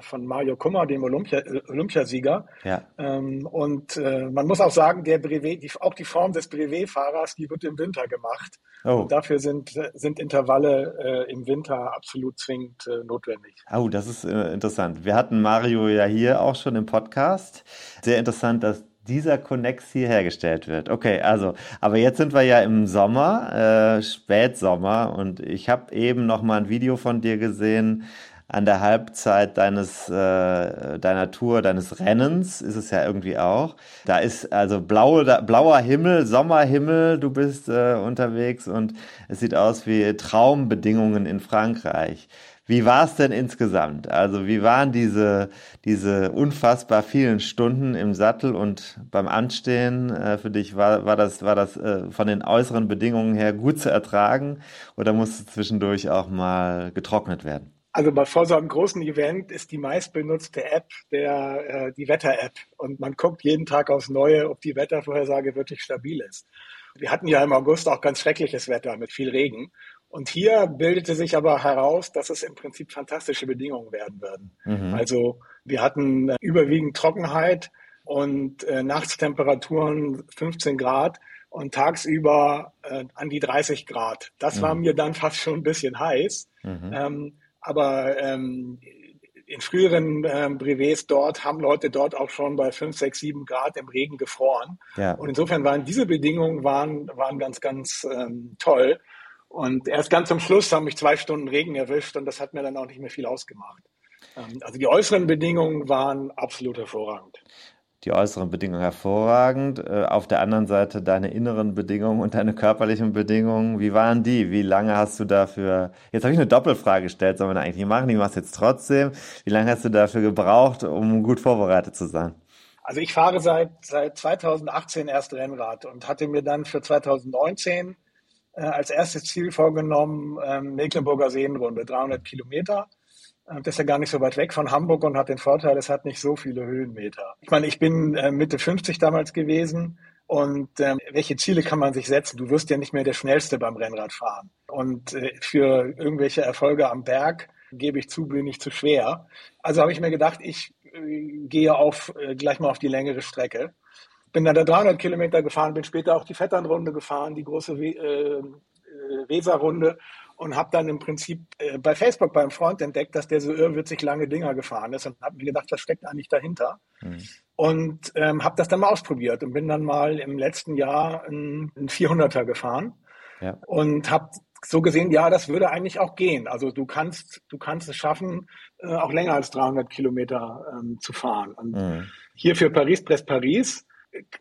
Speaker 4: von Mario Kummer, dem Olympia, Olympiasieger. Ja. Ähm, und äh, man muss auch sagen, der Brevet, die, auch die Form des Brevet-Fahrers, die wird im Winter gemacht. Oh. Und dafür sind, sind Intervalle äh, im Winter absolut zwingend äh, notwendig.
Speaker 2: Oh, das ist äh, interessant. Wir hatten Mario ja hier auch schon im Podcast. Sehr interessant, dass dieser Connex hier hergestellt wird. Okay, also, aber jetzt sind wir ja im Sommer, äh, Spätsommer, und ich habe eben noch mal ein Video von dir gesehen an der Halbzeit deines äh, deiner Tour, deines Rennens ist es ja irgendwie auch. Da ist also blaue, da, blauer Himmel, Sommerhimmel, du bist äh, unterwegs und es sieht aus wie Traumbedingungen in Frankreich. Wie war es denn insgesamt? Also wie waren diese, diese unfassbar vielen Stunden im Sattel und beim Anstehen äh, für dich? War, war das, war das äh, von den äußeren Bedingungen her gut zu ertragen oder musste zwischendurch auch mal getrocknet werden?
Speaker 4: Also bei vor so einem großen Event ist die meistbenutzte App der, äh, die Wetter-App. Und man guckt jeden Tag aufs Neue, ob die Wettervorhersage wirklich stabil ist. Wir hatten ja im August auch ganz schreckliches Wetter mit viel Regen. Und hier bildete sich aber heraus, dass es im Prinzip fantastische Bedingungen werden würden. Mhm. Also wir hatten äh, überwiegend Trockenheit und äh, Nachtstemperaturen 15 Grad und tagsüber äh, an die 30 Grad. Das mhm. war mir dann fast schon ein bisschen heiß. Mhm. Ähm, aber ähm, in früheren ähm, Brevets dort haben Leute dort auch schon bei 5, 6, 7 Grad im Regen gefroren. Ja. Und insofern waren diese Bedingungen waren, waren ganz, ganz ähm, toll. Und erst ganz zum Schluss haben mich zwei Stunden Regen erwischt und das hat mir dann auch nicht mehr viel ausgemacht. Ähm, also die äußeren Bedingungen waren absolut hervorragend.
Speaker 2: Die äußeren Bedingungen hervorragend. Äh, auf der anderen Seite deine inneren Bedingungen und deine körperlichen Bedingungen. Wie waren die? Wie lange hast du dafür? Jetzt habe ich eine Doppelfrage gestellt, soll man eigentlich nicht machen. Die machst du jetzt trotzdem. Wie lange hast du dafür gebraucht, um gut vorbereitet zu sein?
Speaker 4: Also ich fahre seit, seit 2018 erst Rennrad und hatte mir dann für 2019 äh, als erstes Ziel vorgenommen, ähm, Mecklenburger Seenrunde, 300 Kilometer. Äh, das ist ja gar nicht so weit weg von Hamburg und hat den Vorteil, es hat nicht so viele Höhenmeter. Ich meine, ich bin äh, Mitte 50 damals gewesen und ähm, welche Ziele kann man sich setzen? Du wirst ja nicht mehr der Schnellste beim Rennradfahren. Und äh, für irgendwelche Erfolge am Berg, gebe ich zu, bin ich zu schwer. Also habe ich mir gedacht, ich äh, gehe auf, äh, gleich mal auf die längere Strecke bin dann da 300 Kilometer gefahren, bin später auch die Vetternrunde gefahren, die große äh, äh, Weserrunde und habe dann im Prinzip äh, bei Facebook beim Freund entdeckt, dass der so irrwitzig lange Dinger gefahren ist und habe mir gedacht, was steckt eigentlich dahinter? Mhm. Und ähm, habe das dann mal ausprobiert und bin dann mal im letzten Jahr einen 400er gefahren ja. und habe so gesehen, ja, das würde eigentlich auch gehen. Also du kannst, du kannst es schaffen, äh, auch länger als 300 Kilometer ähm, zu fahren. Und mhm. hier für Paris-Brest-Paris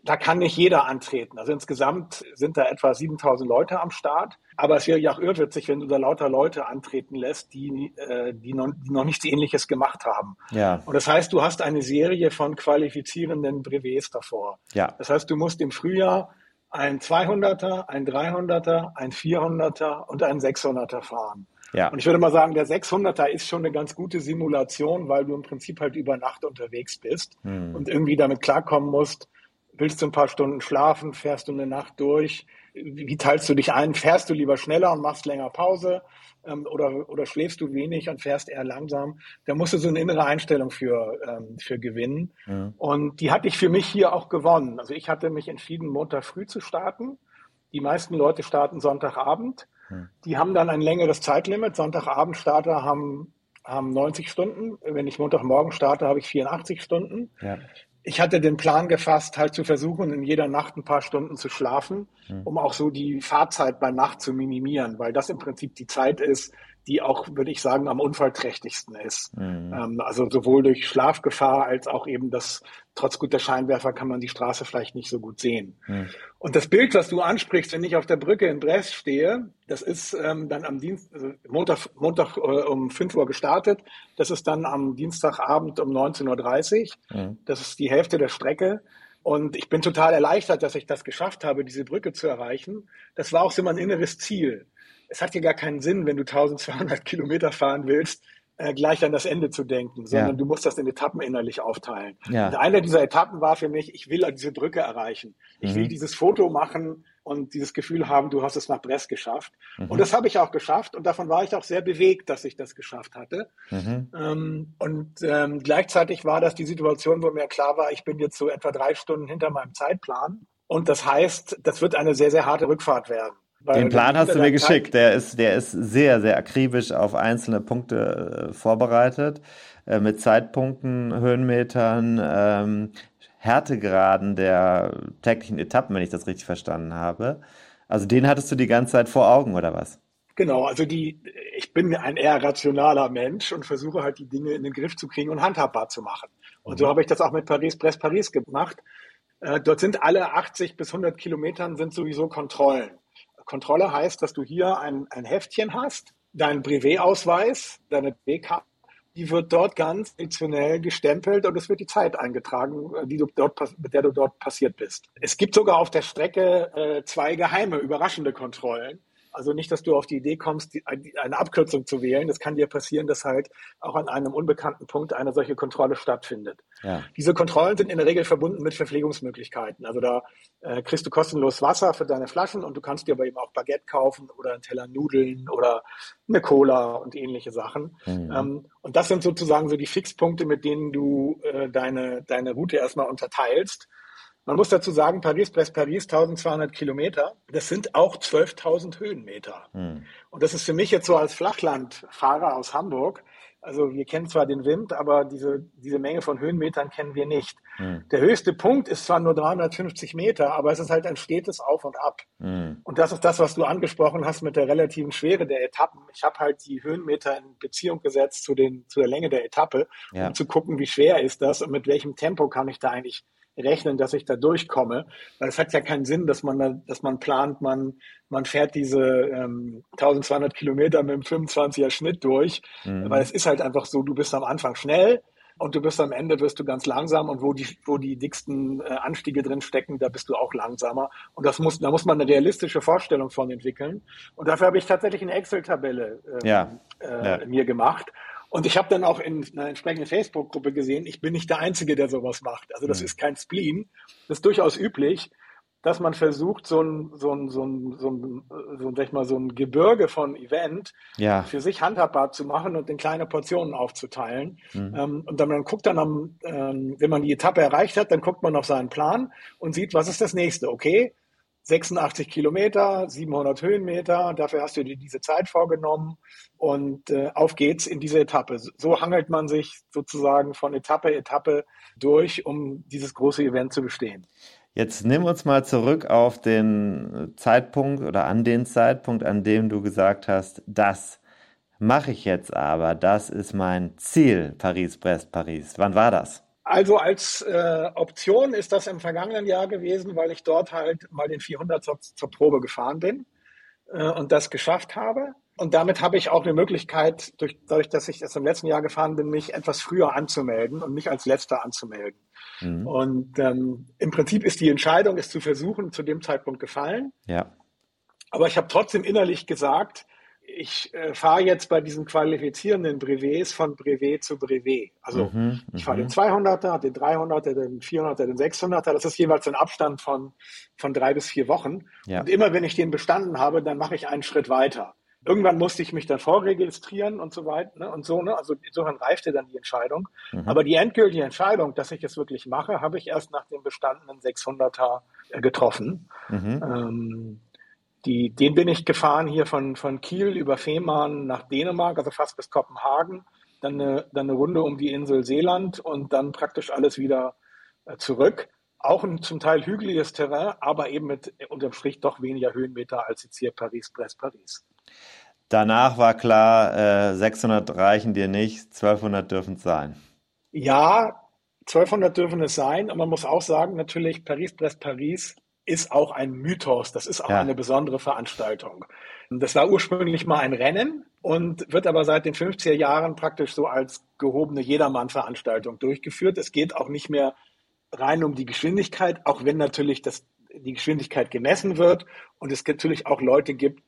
Speaker 4: da kann nicht jeder antreten. Also insgesamt sind da etwa 7000 Leute am Start. Aber es wäre ja auch irrwitzig, wenn du da lauter Leute antreten lässt, die, äh, die, noch, die noch nichts Ähnliches gemacht haben. Ja. Und das heißt, du hast eine Serie von qualifizierenden Brevets davor. Ja. Das heißt, du musst im Frühjahr ein 200er, ein 300er, ein 400er und ein 600er fahren. Ja. Und ich würde mal sagen, der 600er ist schon eine ganz gute Simulation, weil du im Prinzip halt über Nacht unterwegs bist hm. und irgendwie damit klarkommen musst, Willst du ein paar Stunden schlafen? Fährst du eine Nacht durch? Wie teilst du dich ein? Fährst du lieber schneller und machst länger Pause? Ähm, oder, oder schläfst du wenig und fährst eher langsam? Da musst du so eine innere Einstellung für, ähm, für gewinnen. Ja. Und die hatte ich für mich hier auch gewonnen. Also ich hatte mich entschieden, Montag früh zu starten. Die meisten Leute starten Sonntagabend. Ja. Die haben dann ein längeres Zeitlimit. Sonntagabend-Starter haben haben 90 Stunden. Wenn ich Montagmorgen starte, habe ich 84 Stunden. Ja ich hatte den Plan gefasst, halt zu versuchen, in jeder Nacht ein paar Stunden zu schlafen, mhm. um auch so die Fahrzeit bei Nacht zu minimieren, weil das im Prinzip die Zeit ist, die auch, würde ich sagen, am unfallträchtigsten ist. Mhm. Ähm, also sowohl durch Schlafgefahr als auch eben das, trotz guter Scheinwerfer kann man die Straße vielleicht nicht so gut sehen. Mhm. Und das Bild, was du ansprichst, wenn ich auf der Brücke in Brest stehe, das ist ähm, dann am Dienst, also Montag, Montag äh, um 5 Uhr gestartet. Das ist dann am Dienstagabend um 19.30 Uhr. Mhm. Das ist die Hälfte der Strecke. Und ich bin total erleichtert, dass ich das geschafft habe, diese Brücke zu erreichen. Das war auch so mein inneres Ziel es hat ja gar keinen Sinn, wenn du 1200 Kilometer fahren willst, äh, gleich an das Ende zu denken, sondern ja. du musst das in Etappen innerlich aufteilen. Ja. Und eine dieser Etappen war für mich, ich will diese Brücke erreichen. Ich mhm. will dieses Foto machen und dieses Gefühl haben, du hast es nach Brest geschafft. Mhm. Und das habe ich auch geschafft und davon war ich auch sehr bewegt, dass ich das geschafft hatte. Mhm. Ähm, und ähm, gleichzeitig war das die Situation, wo mir klar war, ich bin jetzt so etwa drei Stunden hinter meinem Zeitplan. Und das heißt, das wird eine sehr, sehr harte Rückfahrt werden.
Speaker 2: Den Plan hast du mir geschickt. Der ist, der ist sehr, sehr akribisch auf einzelne Punkte äh, vorbereitet. Äh, mit Zeitpunkten, Höhenmetern, ähm, Härtegraden der täglichen Etappen, wenn ich das richtig verstanden habe. Also den hattest du die ganze Zeit vor Augen, oder was?
Speaker 4: Genau, also die, ich bin ein eher rationaler Mensch und versuche halt die Dinge in den Griff zu kriegen und handhabbar zu machen. Und mhm. so habe ich das auch mit Paris, Brest, Paris gemacht. Äh, dort sind alle 80 bis 100 Kilometern sind sowieso Kontrollen. Kontrolle heißt, dass du hier ein, ein Heftchen hast, deinen Brevet-Ausweis, deine BK, die wird dort ganz traditionell gestempelt und es wird die Zeit eingetragen, äh, die du dort, mit der du dort passiert bist. Es gibt sogar auf der Strecke äh, zwei geheime, überraschende Kontrollen. Also nicht, dass du auf die Idee kommst, die, eine Abkürzung zu wählen. Das kann dir passieren, dass halt auch an einem unbekannten Punkt eine solche Kontrolle stattfindet. Ja. Diese Kontrollen sind in der Regel verbunden mit Verpflegungsmöglichkeiten. Also da äh, kriegst du kostenlos Wasser für deine Flaschen und du kannst dir aber eben auch Baguette kaufen oder einen Teller Nudeln oder eine Cola und ähnliche Sachen. Mhm. Ähm, und das sind sozusagen so die Fixpunkte, mit denen du äh, deine, deine Route erstmal unterteilst. Man muss dazu sagen, Paris, Brest, Paris, 1200 Kilometer. Das sind auch 12.000 Höhenmeter. Hm. Und das ist für mich jetzt so als Flachlandfahrer aus Hamburg. Also wir kennen zwar den Wind, aber diese, diese Menge von Höhenmetern kennen wir nicht. Hm. Der höchste Punkt ist zwar nur 350 Meter, aber es ist halt ein stetes Auf und Ab. Hm. Und das ist das, was du angesprochen hast mit der relativen Schwere der Etappen. Ich habe halt die Höhenmeter in Beziehung gesetzt zu, den, zu der Länge der Etappe, ja. um zu gucken, wie schwer ist das und mit welchem Tempo kann ich da eigentlich rechnen, dass ich da durchkomme. Weil es hat ja keinen Sinn, dass man, da, dass man plant, man, man fährt diese ähm, 1200 Kilometer mit einem 25er Schnitt durch. Mhm. Weil es ist halt einfach so, du bist am Anfang schnell und du bist am Ende wirst du ganz langsam und wo die, wo die dicksten äh, Anstiege drin stecken, da bist du auch langsamer. Und das muss, da muss man eine realistische Vorstellung von entwickeln. Und dafür habe ich tatsächlich eine Excel-Tabelle äh, ja. Äh, ja. mir gemacht. Und ich habe dann auch in einer entsprechenden Facebook-Gruppe gesehen, ich bin nicht der Einzige, der sowas macht. Also das mhm. ist kein Spleen. Das ist durchaus üblich, dass man versucht, so ein, so ein, so ein, so ein, so ein, sag ich mal, so ein Gebirge von Event ja. für sich handhabbar zu machen und in kleine Portionen aufzuteilen. Mhm. Ähm, und dann man guckt dann am, ähm, wenn man die Etappe erreicht hat, dann guckt man auf seinen Plan und sieht, was ist das nächste? Okay, 86 Kilometer, 700 Höhenmeter, dafür hast du dir diese Zeit vorgenommen und äh, auf geht's in diese Etappe. So hangelt man sich sozusagen von Etappe Etappe durch, um dieses große Event zu bestehen.
Speaker 2: Jetzt nimm uns mal zurück auf den Zeitpunkt oder an den Zeitpunkt, an dem du gesagt hast, das mache ich jetzt aber, das ist mein Ziel, Paris, Brest, Paris. Wann war das?
Speaker 4: Also als äh, Option ist das im vergangenen Jahr gewesen, weil ich dort halt mal den 400 zur, zur Probe gefahren bin äh, und das geschafft habe. Und damit habe ich auch eine Möglichkeit, durch, dadurch, dass ich das im letzten Jahr gefahren bin, mich etwas früher anzumelden und mich als letzter anzumelden. Mhm. Und ähm, im Prinzip ist die Entscheidung, es zu versuchen, zu dem Zeitpunkt gefallen. Ja. Aber ich habe trotzdem innerlich gesagt, ich äh, fahre jetzt bei diesen qualifizierenden Brevets von Brevet zu Brevet. Also mhm, ich fahre den 200er, den 300er, den 400er, den 600er. Das ist jeweils ein Abstand von, von drei bis vier Wochen. Ja. Und immer wenn ich den bestanden habe, dann mache ich einen Schritt weiter. Irgendwann musste ich mich dann vorregistrieren und so weiter ne, und so. Ne? Also insofern reifte dann die Entscheidung. Mhm. Aber die endgültige Entscheidung, dass ich es wirklich mache, habe ich erst nach dem bestandenen 600er äh, getroffen. Mhm. Ähm, die, den bin ich gefahren hier von, von Kiel über Fehmarn nach Dänemark, also fast bis Kopenhagen, dann eine, dann eine Runde um die Insel Seeland und dann praktisch alles wieder äh, zurück. Auch ein zum Teil hügeliges Terrain, aber eben mit unterm Strich doch weniger Höhenmeter als jetzt hier Paris, Brest, Paris.
Speaker 2: Danach war klar, äh, 600 reichen dir nicht, 1200 dürfen es sein.
Speaker 4: Ja, 1200 dürfen es sein. Und man muss auch sagen, natürlich, Paris-Brest-Paris ist auch ein Mythos. Das ist auch ja. eine besondere Veranstaltung. Das war ursprünglich mal ein Rennen und wird aber seit den 50er Jahren praktisch so als gehobene Jedermann-Veranstaltung durchgeführt. Es geht auch nicht mehr rein um die Geschwindigkeit, auch wenn natürlich das, die Geschwindigkeit gemessen wird und es natürlich auch Leute gibt,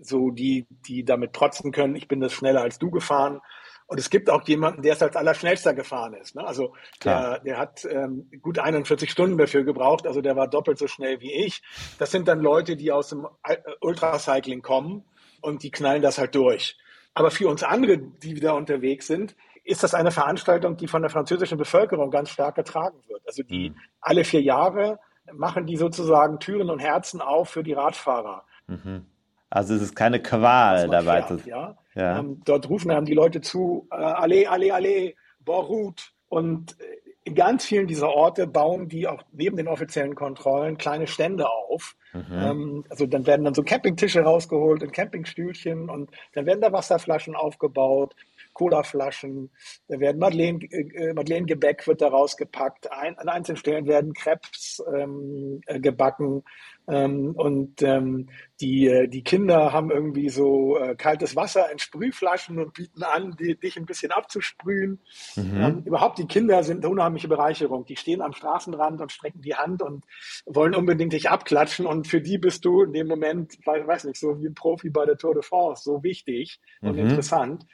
Speaker 4: so die, die damit trotzen können, ich bin das schneller als du gefahren. Und es gibt auch jemanden, der es als allerschnellster gefahren ist. Ne? Also der, der hat ähm, gut 41 Stunden dafür gebraucht, also der war doppelt so schnell wie ich. Das sind dann Leute, die aus dem äh, Ultracycling kommen und die knallen das halt durch. Aber für uns andere, die wieder unterwegs sind, ist das eine Veranstaltung, die von der französischen Bevölkerung ganz stark getragen wird. Also die mhm. alle vier Jahre machen die sozusagen Türen und Herzen auf für die Radfahrer.
Speaker 2: Mhm. Also es ist keine Qual dabei. Fährt,
Speaker 4: ja. ja. Ähm, dort rufen dann die Leute zu, äh, alle, alle, alle, Borut. Und äh, in ganz vielen dieser Orte bauen die auch neben den offiziellen Kontrollen kleine Stände auf. Mhm. Ähm, also dann werden dann so Campingtische rausgeholt und Campingstühlchen und dann werden da Wasserflaschen aufgebaut. Colaflaschen, da werden Madeleine, äh, Madeleine-Gebäck wird da rausgepackt, Ein, an einzelnen Stellen werden Crepes ähm, äh, gebacken ähm, und ähm, die, äh, die Kinder haben irgendwie so äh, kaltes Wasser in Sprühflaschen und bieten an, die, dich ein bisschen abzusprühen. Mhm. Ähm, überhaupt die Kinder sind eine unheimliche Bereicherung. Die stehen am Straßenrand und strecken die Hand und wollen unbedingt dich abklatschen und für die bist du in dem Moment, weiß nicht, so wie ein Profi bei der Tour de France, so wichtig mhm. und interessant.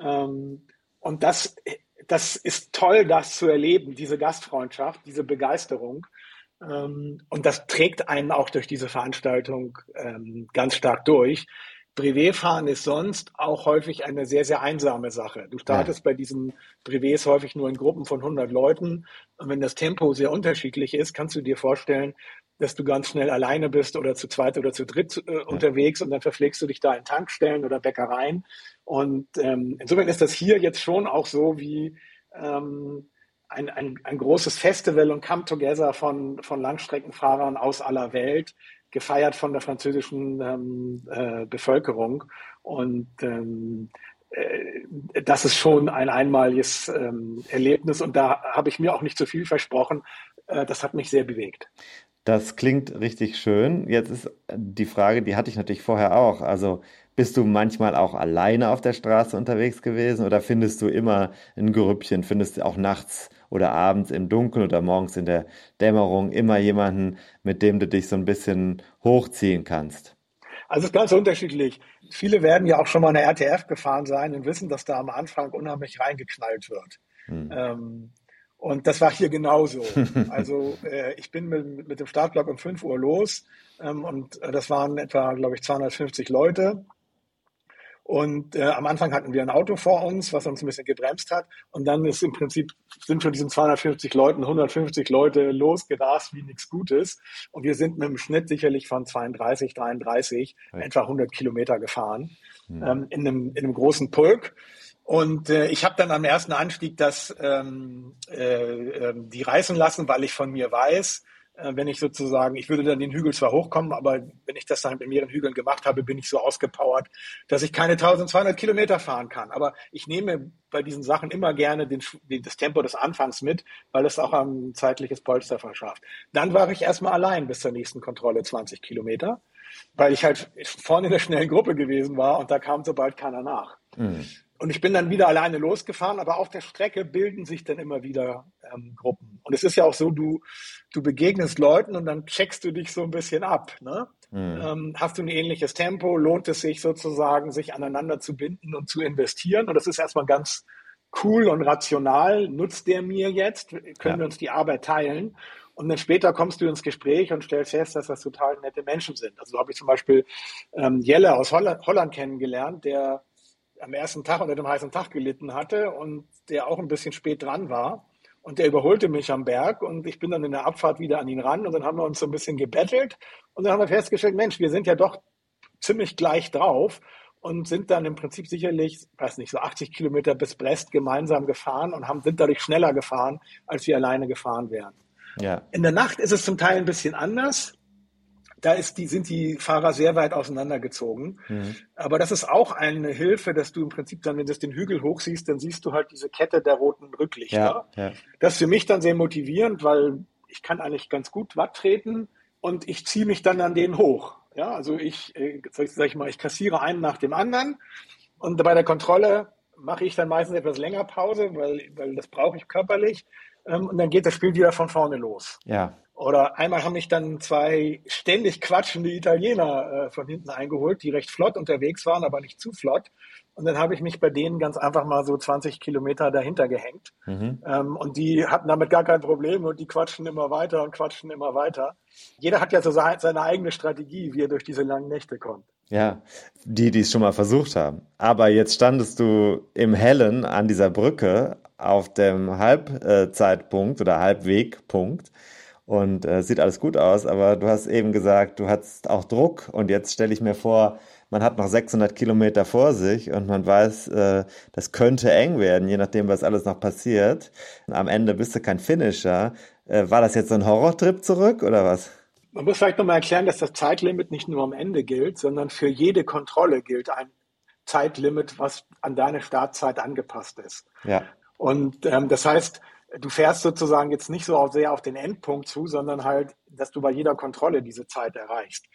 Speaker 4: Ähm, und das, das ist toll, das zu erleben, diese Gastfreundschaft, diese Begeisterung. Ähm, und das trägt einen auch durch diese Veranstaltung ähm, ganz stark durch. Brevetfahren ist sonst auch häufig eine sehr, sehr einsame Sache. Du startest ja. bei diesen Brevets häufig nur in Gruppen von 100 Leuten. Und wenn das Tempo sehr unterschiedlich ist, kannst du dir vorstellen, dass du ganz schnell alleine bist oder zu zweit oder zu dritt äh, ja. unterwegs und dann verpflegst du dich da in Tankstellen oder Bäckereien. Und ähm, insofern ist das hier jetzt schon auch so wie ähm, ein, ein, ein großes Festival und Come Together von, von Langstreckenfahrern aus aller Welt, gefeiert von der französischen ähm, äh, Bevölkerung. Und ähm, äh, das ist schon ein einmaliges ähm, Erlebnis und da habe ich mir auch nicht zu viel versprochen. Äh, das hat mich sehr bewegt.
Speaker 2: Das klingt richtig schön. Jetzt ist die Frage, die hatte ich natürlich vorher auch. Also bist du manchmal auch alleine auf der Straße unterwegs gewesen oder findest du immer ein Grüppchen? Findest du auch nachts oder abends im Dunkeln oder morgens in der Dämmerung immer jemanden, mit dem du dich so ein bisschen hochziehen kannst?
Speaker 4: Also es ist ganz unterschiedlich. Viele werden ja auch schon mal eine RTF gefahren sein und wissen, dass da am Anfang unheimlich reingeknallt wird. Hm. Ähm, und das war hier genauso. Also äh, ich bin mit, mit dem Startblock um 5 Uhr los ähm, und äh, das waren etwa, glaube ich, 250 Leute. Und äh, am Anfang hatten wir ein Auto vor uns, was uns ein bisschen gebremst hat. Und dann ist im Prinzip, sind von diesen 250 Leuten 150 Leute losgerast wie nichts Gutes. Und wir sind mit einem Schnitt sicherlich von 32, 33 ja. etwa 100 Kilometer gefahren mhm. ähm, in, einem, in einem großen Pulk. Und äh, ich habe dann am ersten Anstieg das ähm, äh, äh, die reißen lassen, weil ich von mir weiß, äh, wenn ich sozusagen, ich würde dann den Hügel zwar hochkommen, aber wenn ich das dann in mehreren Hügeln gemacht habe, bin ich so ausgepowert, dass ich keine 1200 Kilometer fahren kann. Aber ich nehme bei diesen Sachen immer gerne den, den, das Tempo des Anfangs mit, weil es auch ein zeitliches Polster verschafft. Dann war ich erstmal allein bis zur nächsten Kontrolle 20 Kilometer, weil ich halt vorne in der schnellen Gruppe gewesen war und da kam sobald keiner nach. Mhm. Und ich bin dann wieder alleine losgefahren, aber auf der Strecke bilden sich dann immer wieder ähm, Gruppen. Und es ist ja auch so, du, du begegnest Leuten und dann checkst du dich so ein bisschen ab. Ne? Mhm. Ähm, hast du ein ähnliches Tempo? Lohnt es sich sozusagen, sich aneinander zu binden und zu investieren? Und das ist erstmal ganz cool und rational. Nutzt der mir jetzt? Können ja. wir uns die Arbeit teilen? Und dann später kommst du ins Gespräch und stellst fest, dass das total nette Menschen sind. Also so habe ich zum Beispiel ähm, Jelle aus Holland, Holland kennengelernt, der am ersten Tag unter dem heißen Tag gelitten hatte und der auch ein bisschen spät dran war. Und der überholte mich am Berg und ich bin dann in der Abfahrt wieder an ihn ran und dann haben wir uns so ein bisschen gebettelt und dann haben wir festgestellt, Mensch, wir sind ja doch ziemlich gleich drauf und sind dann im Prinzip sicherlich, weiß nicht, so 80 Kilometer bis Brest gemeinsam gefahren und haben, sind dadurch schneller gefahren, als wir alleine gefahren wären. Ja. In der Nacht ist es zum Teil ein bisschen anders. Da ist die, sind die Fahrer sehr weit auseinandergezogen. Mhm. Aber das ist auch eine Hilfe, dass du im Prinzip dann, wenn du den Hügel hochsiehst, dann siehst du halt diese Kette der roten Rücklichter. Ja, ja. Das ist für mich dann sehr motivierend, weil ich kann eigentlich ganz gut Watt treten und ich ziehe mich dann an denen hoch. Ja, also ich, äh, sag ich mal, ich kassiere einen nach dem anderen und bei der Kontrolle mache ich dann meistens etwas länger Pause, weil, weil das brauche ich körperlich. Ähm, und dann geht das Spiel wieder von vorne los.
Speaker 2: Ja.
Speaker 4: Oder einmal haben mich dann zwei ständig quatschende Italiener äh, von hinten eingeholt, die recht flott unterwegs waren, aber nicht zu flott. Und dann habe ich mich bei denen ganz einfach mal so 20 Kilometer dahinter gehängt. Mhm. Ähm, und die hatten damit gar kein Problem und die quatschen immer weiter und quatschen immer weiter. Jeder hat ja so seine eigene Strategie, wie er durch diese langen Nächte kommt.
Speaker 2: Ja, die, die es schon mal versucht haben. Aber jetzt standest du im Hellen an dieser Brücke auf dem Halbzeitpunkt oder Halbwegpunkt und äh, sieht alles gut aus, aber du hast eben gesagt, du hattest auch Druck und jetzt stelle ich mir vor, man hat noch 600 Kilometer vor sich und man weiß, äh, das könnte eng werden, je nachdem, was alles noch passiert. Am Ende bist du kein Finisher. Äh, war das jetzt so ein Horrortrip zurück oder was?
Speaker 4: Man muss vielleicht nochmal erklären, dass das Zeitlimit nicht nur am Ende gilt, sondern für jede Kontrolle gilt ein Zeitlimit, was an deine Startzeit angepasst ist.
Speaker 2: Ja.
Speaker 4: Und ähm, das heißt, du fährst sozusagen jetzt nicht so sehr auf den Endpunkt zu, sondern halt, dass du bei jeder Kontrolle diese Zeit erreichst.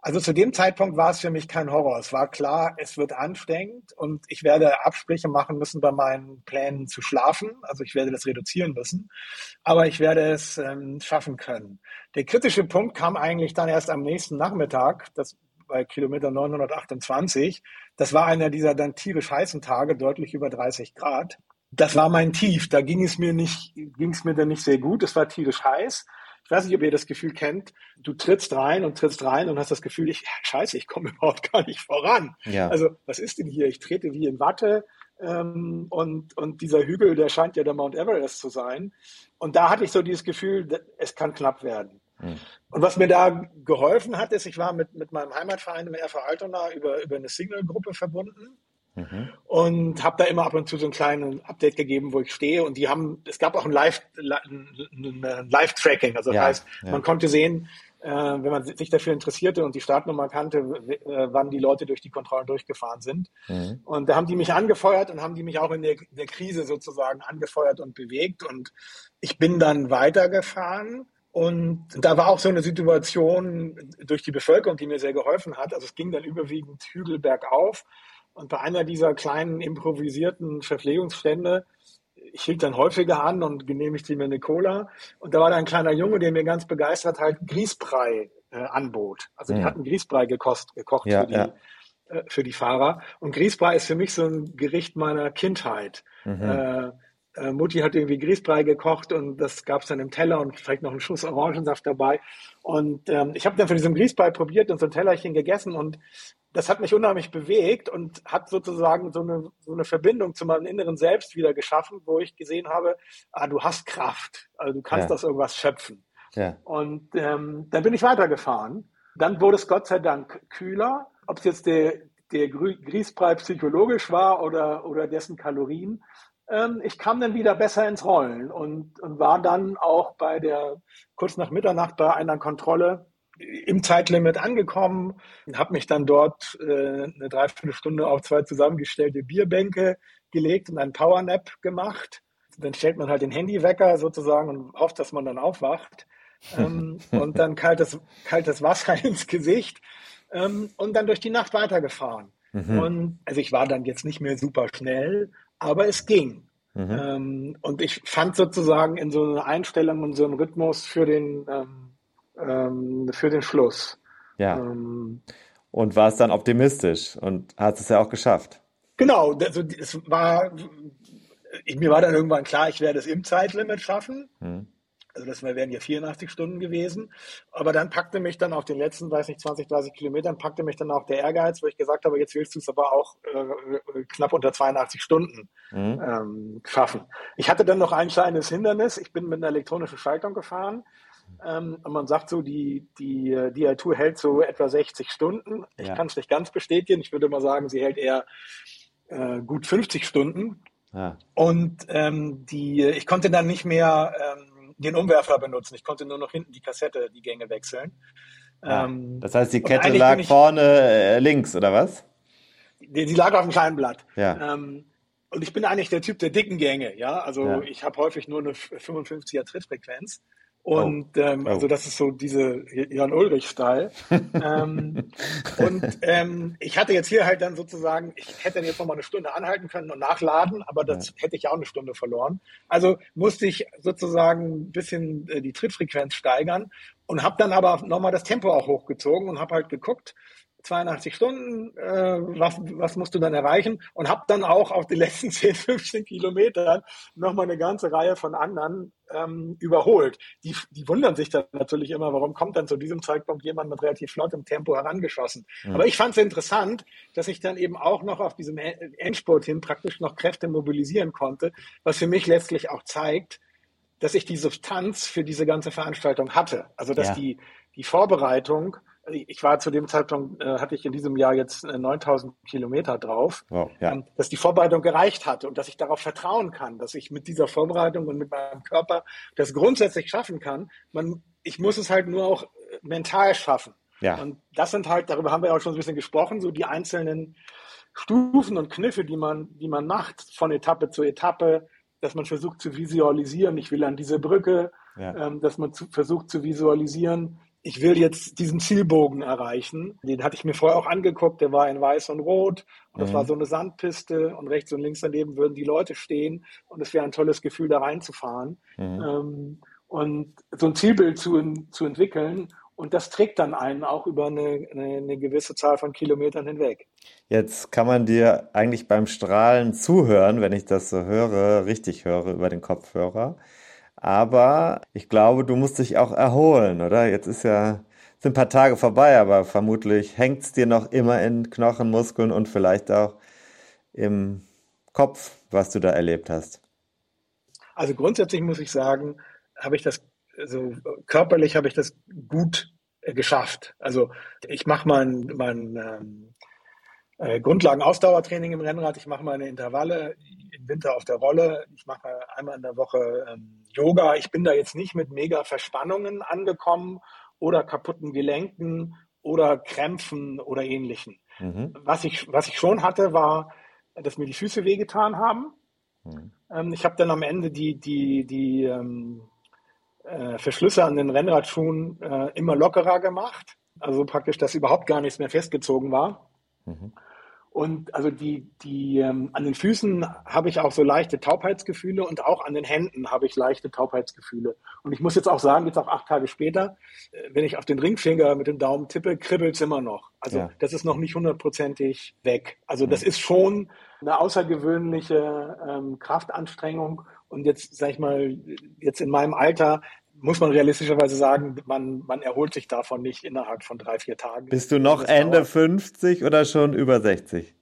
Speaker 4: Also zu dem Zeitpunkt war es für mich kein Horror. Es war klar, es wird anstrengend und ich werde Absprüche machen müssen bei meinen Plänen zu schlafen. Also ich werde das reduzieren müssen, aber ich werde es ähm, schaffen können. Der kritische Punkt kam eigentlich dann erst am nächsten Nachmittag, das bei Kilometer 928. Das war einer dieser dann tierisch heißen Tage, deutlich über 30 Grad das war mein Tief. Da ging es mir nicht, ging es mir dann nicht sehr gut. Es war tierisch heiß. Ich weiß nicht, ob ihr das Gefühl kennt. Du trittst rein und trittst rein und hast das Gefühl, ich, scheiße, ich komme überhaupt gar nicht voran. Ja. Also, was ist denn hier? Ich trete wie in Watte. Ähm, und, und dieser Hügel, der scheint ja der Mount Everest zu sein. Und da hatte ich so dieses Gefühl, es kann knapp werden. Hm. Und was mir da geholfen hat, ist, ich war mit, mit meinem Heimatverein im RV Altona über, über eine Single-Gruppe verbunden. Mhm. Und habe da immer ab und zu so einen kleinen Update gegeben, wo ich stehe. Und die haben, es gab auch ein Live, ein Live-Tracking. Also das ja, heißt, ja. man konnte sehen, äh, wenn man sich dafür interessierte und die Startnummer kannte, äh, wann die Leute durch die Kontrollen durchgefahren sind. Mhm. Und da haben die mich angefeuert und haben die mich auch in der, der Krise sozusagen angefeuert und bewegt. Und ich bin dann weitergefahren. Und da war auch so eine Situation durch die Bevölkerung, die mir sehr geholfen hat. Also es ging dann überwiegend Hügel bergauf. Und bei einer dieser kleinen improvisierten Verpflegungsstände, ich hielt dann häufiger an und genehmigte mir eine Cola. Und da war da ein kleiner Junge, der mir ganz begeistert halt Grießbrei äh, anbot. Also die hatten Grießbrei gekocht, gekocht ja, für, die, ja. äh, für die Fahrer. Und Grießbrei ist für mich so ein Gericht meiner Kindheit. Mhm. Äh, äh, Mutti hat irgendwie Grießbrei gekocht und das gab es dann im Teller und vielleicht noch einen Schuss Orangensaft dabei. Und ähm, ich habe dann von diesem Grießbrei probiert und so ein Tellerchen gegessen und das hat mich unheimlich bewegt und hat sozusagen so eine, so eine Verbindung zu meinem inneren Selbst wieder geschaffen, wo ich gesehen habe, ah, du hast Kraft, also du kannst ja. aus irgendwas schöpfen. Ja. Und ähm, dann bin ich weitergefahren. Dann wurde es Gott sei Dank kühler. Ob es jetzt der, der Grießbrei psychologisch war oder, oder dessen Kalorien. Ähm, ich kam dann wieder besser ins Rollen und, und war dann auch bei der, kurz nach Mitternacht bei einer Kontrolle im Zeitlimit angekommen habe mich dann dort äh, eine Dreiviertelstunde auf zwei zusammengestellte Bierbänke gelegt und einen Powernap gemacht. Dann stellt man halt den Handywecker sozusagen und hofft, dass man dann aufwacht. ähm, und dann kaltes, kaltes Wasser ins Gesicht ähm, und dann durch die Nacht weitergefahren. Mhm. Und also ich war dann jetzt nicht mehr super schnell, aber es ging. Mhm. Ähm, und ich fand sozusagen in so einer Einstellung und so einem Rhythmus für den ähm, für den Schluss.
Speaker 2: Ja. Ähm, und war es dann optimistisch und hat es ja auch geschafft.
Speaker 4: Genau, also es war, ich, mir war dann irgendwann klar, ich werde es im Zeitlimit schaffen. Hm. Also das wären ja 84 Stunden gewesen. Aber dann packte mich dann auf den letzten, weiß nicht, 20, 30 Kilometern, packte mich dann auch der Ehrgeiz, wo ich gesagt habe, jetzt willst du es aber auch äh, knapp unter 82 Stunden mhm. ähm, schaffen. Ich hatte dann noch ein kleines Hindernis. Ich bin mit einer elektronischen Schaltung gefahren. Ähm, und man sagt so, die, die, die Tour hält so etwa 60 Stunden. Ich ja. kann es nicht ganz bestätigen. Ich würde mal sagen, sie hält eher äh, gut 50 Stunden. Ja. Und ähm, die, ich konnte dann nicht mehr ähm, den Umwerfer benutzen. Ich konnte nur noch hinten die Kassette, die Gänge wechseln.
Speaker 2: Ja. Ähm, das heißt, die Kette lag vorne äh, links, oder was?
Speaker 4: Die, die, lag auf dem kleinen Blatt. Ja. Ähm, und ich bin eigentlich der Typ der dicken Gänge, ja. Also ja. ich habe häufig nur eine 55er Trittfrequenz. Und oh. Ähm, oh. also das ist so diese Jan Ulrich-Style. ähm, und ähm, ich hatte jetzt hier halt dann sozusagen, ich hätte jetzt noch mal eine Stunde anhalten können und nachladen, aber das ja. hätte ich auch eine Stunde verloren. Also musste ich sozusagen ein bisschen äh, die Trittfrequenz steigern und habe dann aber nochmal das Tempo auch hochgezogen und habe halt geguckt, 82 Stunden, äh, was, was musst du dann erreichen? Und habe dann auch auf die letzten 10, 15 Kilometern nochmal eine ganze Reihe von anderen ähm, überholt. Die, die wundern sich dann natürlich immer, warum kommt dann zu diesem Zeitpunkt jemand mit relativ flottem Tempo herangeschossen. Mhm. Aber ich fand es interessant, dass ich dann eben auch noch auf diesem Endspurt hin praktisch noch Kräfte mobilisieren konnte, was für mich letztlich auch zeigt, dass ich die Substanz für diese ganze Veranstaltung hatte. Also dass ja. die, die Vorbereitung ich war zu dem Zeitpunkt, äh, hatte ich in diesem Jahr jetzt 9000 äh, Kilometer drauf, wow, ja. ähm, dass die Vorbereitung gereicht hatte und dass ich darauf vertrauen kann, dass ich mit dieser Vorbereitung und mit meinem Körper das grundsätzlich schaffen kann. Man, ich muss es halt nur auch äh, mental schaffen. Ja. Und das sind halt, darüber haben wir auch schon ein bisschen gesprochen, so die einzelnen Stufen und Kniffe, die man, die man macht von Etappe zu Etappe, dass man versucht zu visualisieren, ich will an diese Brücke, ja. ähm, dass man zu, versucht zu visualisieren, ich will jetzt diesen Zielbogen erreichen. Den hatte ich mir vorher auch angeguckt, der war in weiß und rot und das war mhm. so eine Sandpiste und rechts und links daneben würden die Leute stehen und es wäre ein tolles Gefühl, da reinzufahren mhm. ähm, und so ein Zielbild zu, zu entwickeln und das trägt dann einen auch über eine, eine, eine, gewisse Zahl von Kilometern hinweg.
Speaker 2: Jetzt kann man dir eigentlich beim Strahlen zuhören, wenn ich das so höre, richtig höre über den Kopfhörer. Aber ich glaube, du musst dich auch erholen, oder? Jetzt ist ja, sind ein paar Tage vorbei, aber vermutlich hängt es dir noch immer in Knochen, Muskeln und vielleicht auch im Kopf, was du da erlebt hast.
Speaker 4: Also grundsätzlich muss ich sagen, habe ich das, also körperlich habe ich das gut geschafft. Also ich mache mein, mein ähm, äh, Grundlagen-Ausdauertraining im Rennrad, ich mache meine Intervalle im Winter auf der Rolle, ich mache einmal in der Woche ähm, Yoga. Ich bin da jetzt nicht mit mega Verspannungen angekommen oder kaputten Gelenken oder Krämpfen oder ähnlichen. Mhm. Was, ich, was ich schon hatte, war, dass mir die Füße wehgetan haben. Mhm. Ähm, ich habe dann am Ende die, die, die ähm, äh, Verschlüsse an den Rennradschuhen äh, immer lockerer gemacht. Also praktisch, dass überhaupt gar nichts mehr festgezogen war. Mhm. Und also die, die ähm, an den Füßen habe ich auch so leichte Taubheitsgefühle und auch an den Händen habe ich leichte Taubheitsgefühle. Und ich muss jetzt auch sagen, jetzt auch acht Tage später, äh, wenn ich auf den Ringfinger mit dem Daumen tippe, kribbelt es immer noch. Also ja. das ist noch nicht hundertprozentig weg. Also das ist schon eine außergewöhnliche ähm, Kraftanstrengung. Und jetzt, sag ich mal, jetzt in meinem Alter muss man realistischerweise sagen, man, man erholt sich davon nicht innerhalb von drei, vier Tagen.
Speaker 2: Bist du noch Ende dauert. 50 oder schon über 60?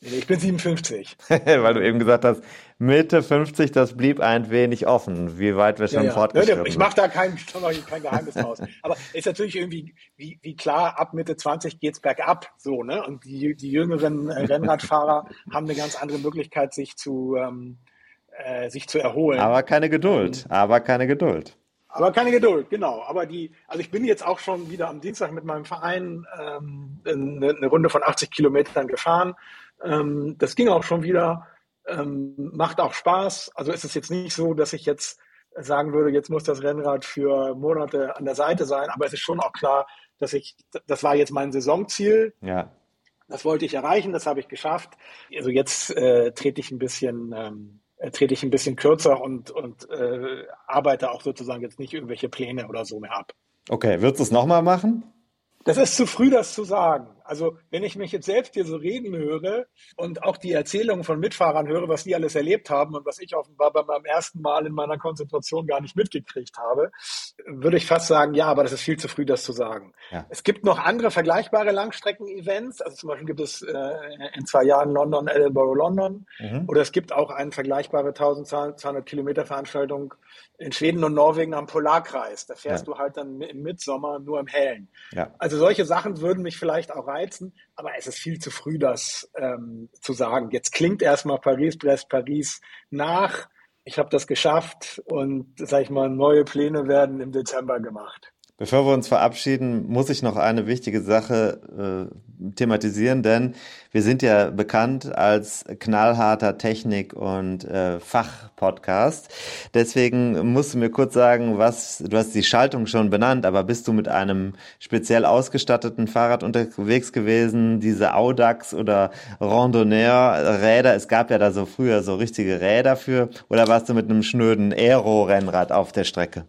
Speaker 4: Ich bin 57.
Speaker 2: Weil du eben gesagt hast, Mitte 50, das blieb ein wenig offen, wie weit wir schon ja, ja. fortgeschritten
Speaker 4: sind. Ich mache da kein, kein Geheimnis draus. Aber ist natürlich irgendwie, wie, wie klar, ab Mitte 20 geht's bergab, so, ne? Und die, die jüngeren äh, Rennradfahrer haben eine ganz andere Möglichkeit, sich zu, ähm, äh, sich zu erholen.
Speaker 2: Aber keine Geduld, ähm, aber keine Geduld.
Speaker 4: Aber keine Geduld, genau. Aber die, also ich bin jetzt auch schon wieder am Dienstag mit meinem Verein ähm, eine, eine Runde von 80 Kilometern gefahren. Ähm, das ging auch schon wieder, ähm, macht auch Spaß. Also ist es jetzt nicht so, dass ich jetzt sagen würde, jetzt muss das Rennrad für Monate an der Seite sein, aber es ist schon auch klar, dass ich, das war jetzt mein Saisonziel. Ja. Das wollte ich erreichen, das habe ich geschafft. Also jetzt äh, trete ich ein bisschen ähm, äh, trete ich ein bisschen kürzer und, und äh, arbeite auch sozusagen jetzt nicht irgendwelche Pläne oder so mehr ab.
Speaker 2: Okay, würdest du es nochmal machen?
Speaker 4: Das ist zu früh, das zu sagen. Also wenn ich mich jetzt selbst hier so reden höre und auch die Erzählungen von Mitfahrern höre, was die alles erlebt haben und was ich offenbar bei meinem ersten Mal in meiner Konzentration gar nicht mitgekriegt habe, würde ich fast sagen, ja, aber das ist viel zu früh, das zu sagen. Ja. Es gibt noch andere vergleichbare Langstrecken-Events. Also zum Beispiel gibt es äh, in zwei Jahren London, Edinburgh, London. Mhm. Oder es gibt auch eine vergleichbare 1200 Kilometer Veranstaltung in Schweden und Norwegen am Polarkreis. Da fährst ja. du halt dann im Mitsommer nur im Hellen. Ja. Also solche Sachen würden mich vielleicht auch reizen, aber es ist viel zu früh, das ähm, zu sagen. Jetzt klingt erstmal Paris, Brest, Paris nach. Ich habe das geschafft und, sag ich mal, neue Pläne werden im Dezember gemacht.
Speaker 2: Bevor wir uns verabschieden, muss ich noch eine wichtige Sache äh, thematisieren, denn wir sind ja bekannt als knallharter Technik- und äh, Fachpodcast. Deswegen musst du mir kurz sagen, was, du hast die Schaltung schon benannt, aber bist du mit einem speziell ausgestatteten Fahrrad unterwegs gewesen, diese Audax oder Randonneur-Räder? Es gab ja da so früher so richtige Räder für, oder warst du mit einem schnöden Aero-Rennrad auf der Strecke?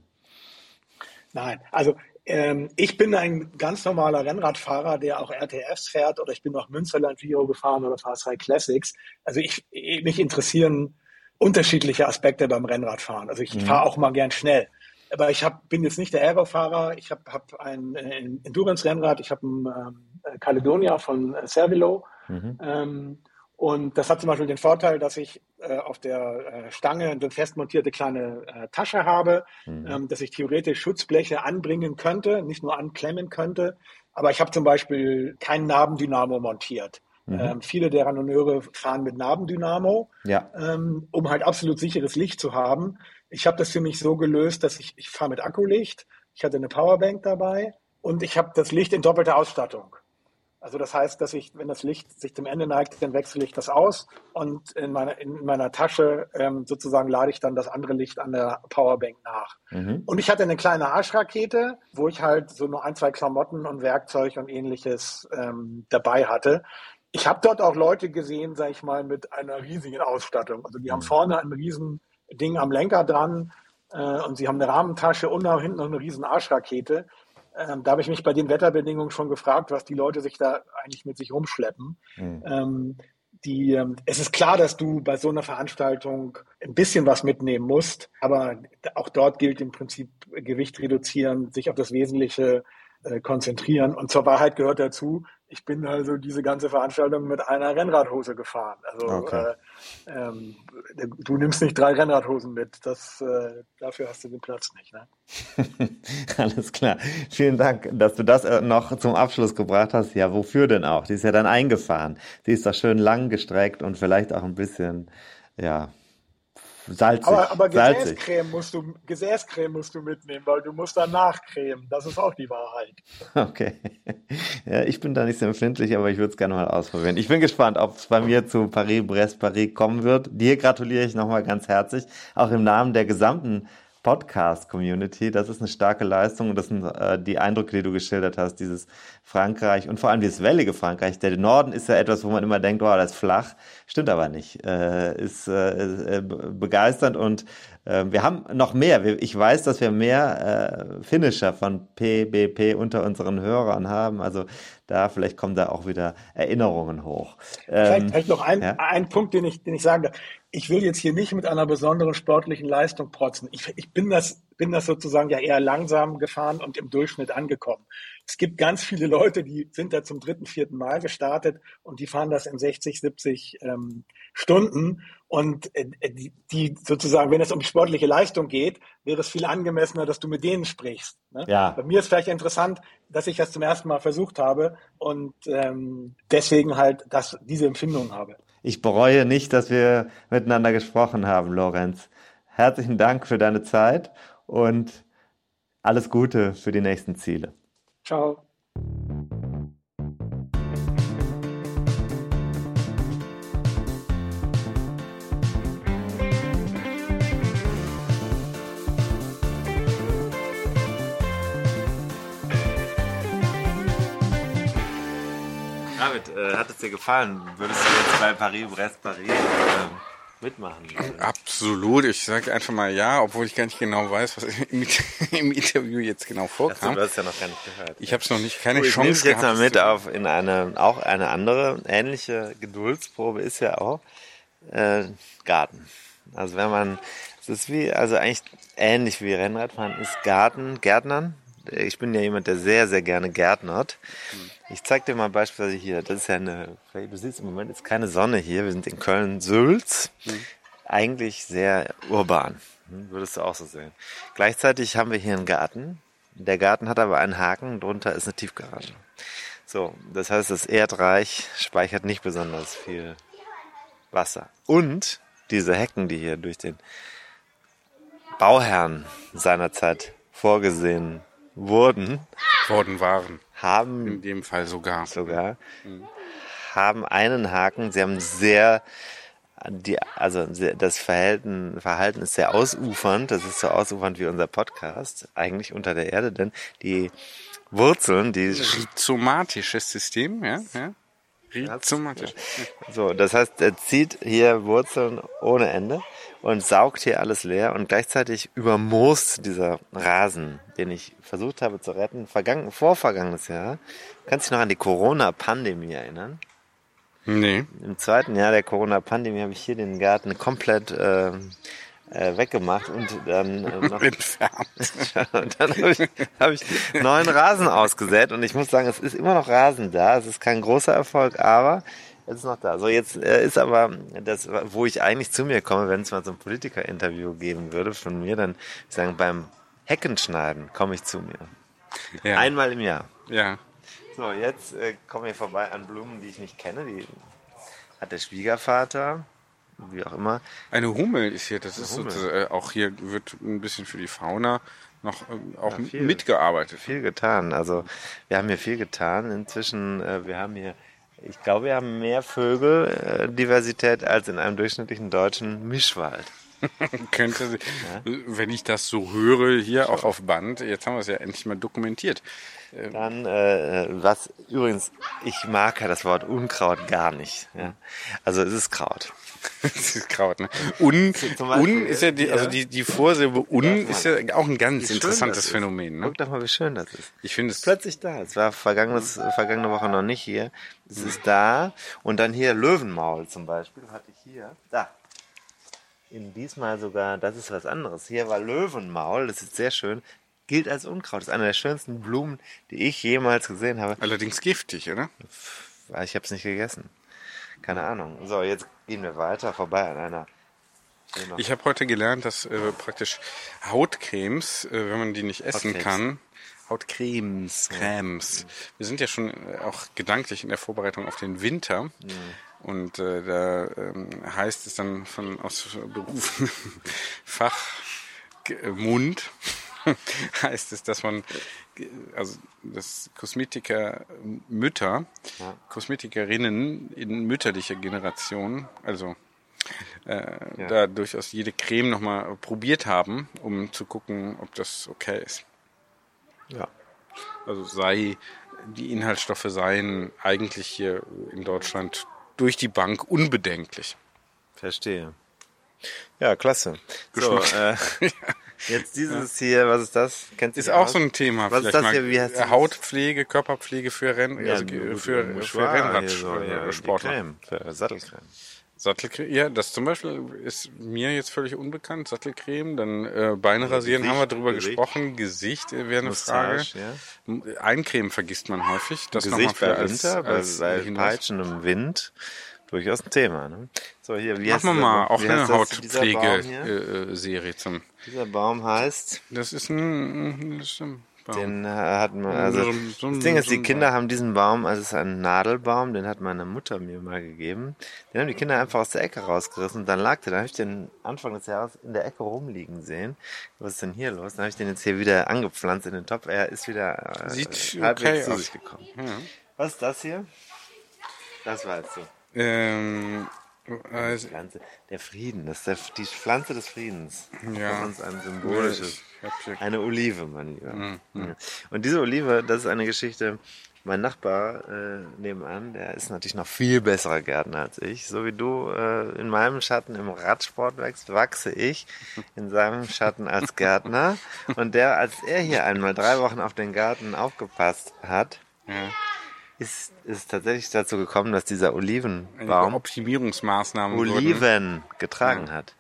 Speaker 4: Nein, also ähm, ich bin ein ganz normaler Rennradfahrer, der auch RTFs fährt oder ich bin noch Münsterland Giro gefahren oder Fast Classics. Also ich, mich interessieren unterschiedliche Aspekte beim Rennradfahren. Also ich mhm. fahre auch mal gern schnell. Aber ich hab, bin jetzt nicht der Aerofahrer. Ich habe hab ein, ein Endurance-Rennrad. Ich habe ein ähm, Caledonia von Cervelo. Mhm. Ähm, und das hat zum Beispiel den Vorteil, dass ich äh, auf der äh, Stange eine fest montierte kleine äh, Tasche habe, mhm. ähm, dass ich theoretisch Schutzbleche anbringen könnte, nicht nur anklemmen könnte. Aber ich habe zum Beispiel kein Nabendynamo montiert. Mhm. Ähm, viele der Randonneure fahren mit Nabendynamo, ja. ähm, um halt absolut sicheres Licht zu haben. Ich habe das für mich so gelöst, dass ich, ich fahre mit Akkulicht, ich hatte eine Powerbank dabei und ich habe das Licht in doppelter Ausstattung. Also das heißt, dass ich, wenn das Licht sich zum Ende neigt, dann wechsle ich das aus und in meiner, in meiner Tasche ähm, sozusagen lade ich dann das andere Licht an der Powerbank nach. Mhm. Und ich hatte eine kleine Arschrakete, wo ich halt so nur ein, zwei Klamotten und Werkzeug und ähnliches ähm, dabei hatte. Ich habe dort auch Leute gesehen, sag ich mal, mit einer riesigen Ausstattung. Also die mhm. haben vorne ein riesen Ding am Lenker dran äh, und sie haben eine Rahmentasche und da hinten noch eine riesen Arschrakete. Ähm, da habe ich mich bei den Wetterbedingungen schon gefragt, was die Leute sich da eigentlich mit sich rumschleppen. Mhm. Ähm, die, ähm, es ist klar, dass du bei so einer Veranstaltung ein bisschen was mitnehmen musst, aber auch dort gilt im Prinzip Gewicht reduzieren, sich auf das Wesentliche äh, konzentrieren. Und zur Wahrheit gehört dazu, ich bin also diese ganze Veranstaltung mit einer Rennradhose gefahren. Also okay. äh, ähm, du nimmst nicht drei Rennradhosen mit. Das, äh, dafür hast du den Platz nicht. Ne?
Speaker 2: Alles klar. Vielen Dank, dass du das äh, noch zum Abschluss gebracht hast. Ja, wofür denn auch? Die ist ja dann eingefahren. Sie ist doch schön lang gestreckt und vielleicht auch ein bisschen, ja, salzig.
Speaker 4: Aber, aber Gesäßcreme, musst du, Gesäßcreme musst du mitnehmen, weil du musst danach cremen. Das ist auch die Wahrheit.
Speaker 2: Okay. Ja, ich bin da nicht so empfindlich, aber ich würde es gerne mal ausprobieren. Ich bin gespannt, ob es bei mir zu Paris-Brest-Paris kommen wird. Dir gratuliere ich nochmal ganz herzlich, auch im Namen der gesamten Podcast-Community. Das ist eine starke Leistung und das sind äh, die Eindrücke, die du geschildert hast, dieses Frankreich und vor allem dieses wellige Frankreich. Der Norden ist ja etwas, wo man immer denkt, oh, das ist flach. Stimmt aber nicht. Äh, ist äh, äh, begeisternd und äh, wir haben noch mehr. Ich weiß, dass wir mehr äh, Finisher von PBP unter unseren Hörern haben. Also da vielleicht kommen da auch wieder Erinnerungen hoch.
Speaker 4: Vielleicht, ähm, vielleicht noch ein, ja? ein Punkt, den ich, den ich sagen darf ich will jetzt hier nicht mit einer besonderen sportlichen Leistung protzen. Ich, ich bin das, bin das sozusagen ja eher langsam gefahren und im Durchschnitt angekommen. Es gibt ganz viele Leute, die sind da zum dritten, vierten Mal gestartet und die fahren das in 60, 70 ähm, Stunden. Und äh, die, die sozusagen, wenn es um sportliche Leistung geht, wäre es viel angemessener, dass du mit denen sprichst. Ne? Ja. Bei mir ist vielleicht interessant, dass ich das zum ersten Mal versucht habe und ähm, deswegen halt das, diese Empfindung habe.
Speaker 2: Ich bereue nicht, dass wir miteinander gesprochen haben, Lorenz. Herzlichen Dank für deine Zeit und alles Gute für die nächsten Ziele.
Speaker 4: Ciao.
Speaker 2: David, äh, hat es dir gefallen? Würdest du jetzt bei Paris-Brest-Paris äh, mitmachen?
Speaker 1: Absolut. Ich sage einfach mal ja, obwohl ich gar nicht genau weiß, was im, im Interview jetzt genau vorkam.
Speaker 2: Du hast ja noch gar nicht gehört.
Speaker 1: Ich habe es noch nicht, keine cool, Chance
Speaker 2: ich jetzt mal mit auf in eine, auch eine andere ähnliche Geduldsprobe ist ja auch äh, Garten. Also wenn man, es ist wie, also eigentlich ähnlich wie Rennradfahren ist Garten, Gärtnern. Ich bin ja jemand, der sehr, sehr gerne gärtnert. Mhm ich zeig dir mal beispielsweise hier, das ist ja eine, du siehst im Moment ist keine Sonne hier, wir sind in Köln-Sülz, mhm. eigentlich sehr urban, hm, würdest du auch so sehen. Gleichzeitig haben wir hier einen Garten, der Garten hat aber einen Haken, drunter ist eine Tiefgarage. So, das heißt, das Erdreich speichert nicht besonders viel Wasser. Und diese Hecken, die hier durch den Bauherrn seinerzeit vorgesehen wurden,
Speaker 1: Worden waren.
Speaker 2: Haben
Speaker 1: In dem Fall sogar.
Speaker 2: sogar, haben einen Haken. Sie haben sehr, die, also das Verhalten, Verhalten ist sehr ausufernd. Das ist so ausufernd wie unser Podcast, eigentlich unter der Erde, denn die Wurzeln, die
Speaker 1: Rhizomatisches System, ja, ja. Rhizomatisch.
Speaker 2: So, das heißt, er zieht hier Wurzeln ohne Ende und saugt hier alles leer und gleichzeitig übermoost dieser Rasen, den ich versucht habe zu retten, vergangen, vorvergangenes Jahr. Kannst du dich noch an die Corona-Pandemie erinnern?
Speaker 1: Nee.
Speaker 2: Im zweiten Jahr der Corona-Pandemie habe ich hier den Garten komplett äh, äh, weggemacht und dann äh, noch
Speaker 1: Entfernt.
Speaker 2: und dann habe ich, hab ich neuen Rasen ausgesät und ich muss sagen, es ist immer noch Rasen da. Es ist kein großer Erfolg, aber ist noch da. So, jetzt äh, ist aber das, wo ich eigentlich zu mir komme, wenn es mal so ein Politiker-Interview geben würde von mir, dann sagen, beim Heckenschneiden komme ich zu mir.
Speaker 1: Ja.
Speaker 2: Einmal im Jahr.
Speaker 1: ja.
Speaker 2: So, jetzt äh, kommen wir vorbei an Blumen, die ich nicht kenne. Die hat der Schwiegervater, wie auch immer.
Speaker 1: Eine Hummel ist hier, das ist
Speaker 2: Hummel.
Speaker 1: sozusagen, äh, auch hier wird ein bisschen für die Fauna noch ähm, auch
Speaker 2: Ja, viel.
Speaker 1: mitgearbeitet.
Speaker 2: viel getan. Also wir haben hier viel getan. Inzwischen, äh, wir haben hier, ich glaube, wir haben mehr Vögeldiversität als in einem durchschnittlichen deutschen Mischwald.
Speaker 1: Könnte, sie- wenn ich das so höre, hier auch auf Band, jetzt haben wir es ja endlich mal dokumentiert.
Speaker 2: Dann, äh, was übrigens, ich mag ja das Wort Unkraut gar nicht. Ja? Also es ist Kraut.
Speaker 1: Das ist Kraut, ne? Un, un ist ja die, also die, die Vorsilbe un ist ja auch ein ganz interessantes. Phänomen, ne?
Speaker 2: Guck doch mal, wie schön das ist.
Speaker 1: Ich finde es
Speaker 2: Plötzlich da. Es war vergangenes, vergangene Woche noch nicht hier. Es ist da. Und dann hier Löwenmaul zum Beispiel hatte ich hier. Da. In diesmal sogar, das ist was anderes. Hier war Löwenmaul, das ist sehr schön. Gilt als Unkraut. Das ist eine der schönsten Blumen, die ich jemals gesehen habe.
Speaker 1: allerdings giftig, oder?
Speaker 2: Ich habe es nicht gegessen. Keine Ahnung. So, jetzt gehen wir weiter vorbei an einer.
Speaker 1: Ich habe heute gelernt, dass äh, praktisch Hautcremes, äh, wenn man die nicht essen
Speaker 2: Hautcremes.
Speaker 1: kann, Hautcremes, Cremes. Wir sind ja schon äh, auch gedanklich in der Vorbereitung auf den Winter. Und äh, da ähm, heißt es dann von aus Berufen Fachmund heißt es, dass man also dass Kosmetiker Mütter,
Speaker 2: Ja.
Speaker 1: Kosmetikerinnen in mütterlicher Generation, also äh,
Speaker 2: Ja.
Speaker 1: da durchaus jede Creme nochmal probiert haben, um zu gucken, ob das okay ist.
Speaker 2: Ja.
Speaker 1: Also sei die Inhaltsstoffe seien eigentlich hier in Deutschland durch die Bank unbedenklich.
Speaker 2: Verstehe. Ja, klasse. So, äh, jetzt dieses hier, was ist das? Kennst du
Speaker 1: Ist auch
Speaker 2: aus?
Speaker 1: so ein Thema.
Speaker 2: Was ist das hier? Wie heißt das?
Speaker 1: Hautpflege, Körperpflege für Renn,
Speaker 2: Ja,
Speaker 1: also für, für,
Speaker 2: Mouchoir
Speaker 1: Rennrad,
Speaker 2: hier so, ja, Sattelcreme.
Speaker 1: Sattelcreme, ja, das zum Beispiel ist mir jetzt völlig unbekannt. Sattelcreme, dann äh, Beine rasieren,
Speaker 2: Gesicht,
Speaker 1: haben wir drüber
Speaker 2: Gesicht.
Speaker 1: gesprochen. Gesicht äh, wäre eine Frage.
Speaker 2: Ja.
Speaker 1: Eincremen vergisst man häufig. Das
Speaker 2: Gesicht
Speaker 1: für
Speaker 2: bei
Speaker 1: als,
Speaker 2: Winter,
Speaker 1: als
Speaker 2: bei
Speaker 1: Hinweis.
Speaker 2: peitschendem Wind, durchaus ein Thema. Ne? So, hier, wie
Speaker 1: Machen wir mal auch eine? Hautpflege-Serie zum.
Speaker 2: Dieser Baum heißt,
Speaker 1: Das ist ein, das ist ein Baum.
Speaker 2: den äh, hat man, also
Speaker 1: So so
Speaker 2: das Ding ist,
Speaker 1: so
Speaker 2: die Kinder
Speaker 1: Baum.
Speaker 2: haben diesen Baum, also es ist ein Nadelbaum, den hat meine Mutter mir mal gegeben. Den haben die Kinder einfach aus der Ecke rausgerissen und dann lag der, dann habe ich den Anfang des Jahres in der Ecke rumliegen sehen. Was ist denn hier los? Dann habe ich den jetzt hier wieder angepflanzt in den Topf. Er ist wieder äh,
Speaker 1: Sieht
Speaker 2: halbwegs
Speaker 1: okay
Speaker 2: zu sich gekommen. Was ist das hier? Das war jetzt so.
Speaker 1: Ähm, also,
Speaker 2: Pflanze der Frieden, das ist der, die Pflanze des Friedens.
Speaker 1: Ja.
Speaker 2: Von uns ein symbolisches. Eine Olive, mein Lieber.
Speaker 1: Mhm,
Speaker 2: Ja. Und diese Olive, das ist eine Geschichte. Mein Nachbar äh, nebenan, der ist natürlich noch viel besserer Gärtner als ich. So wie du äh, in meinem Schatten im Radsport wächst, wachse ich in seinem Schatten als Gärtner. Und der, als er hier einmal drei Wochen auf den Garten aufgepasst hat,
Speaker 1: ja,
Speaker 2: ist es tatsächlich dazu gekommen, dass dieser Olivenbaum
Speaker 1: Optimierungsmaßnahmen wurden.
Speaker 2: Oliven getragen hat.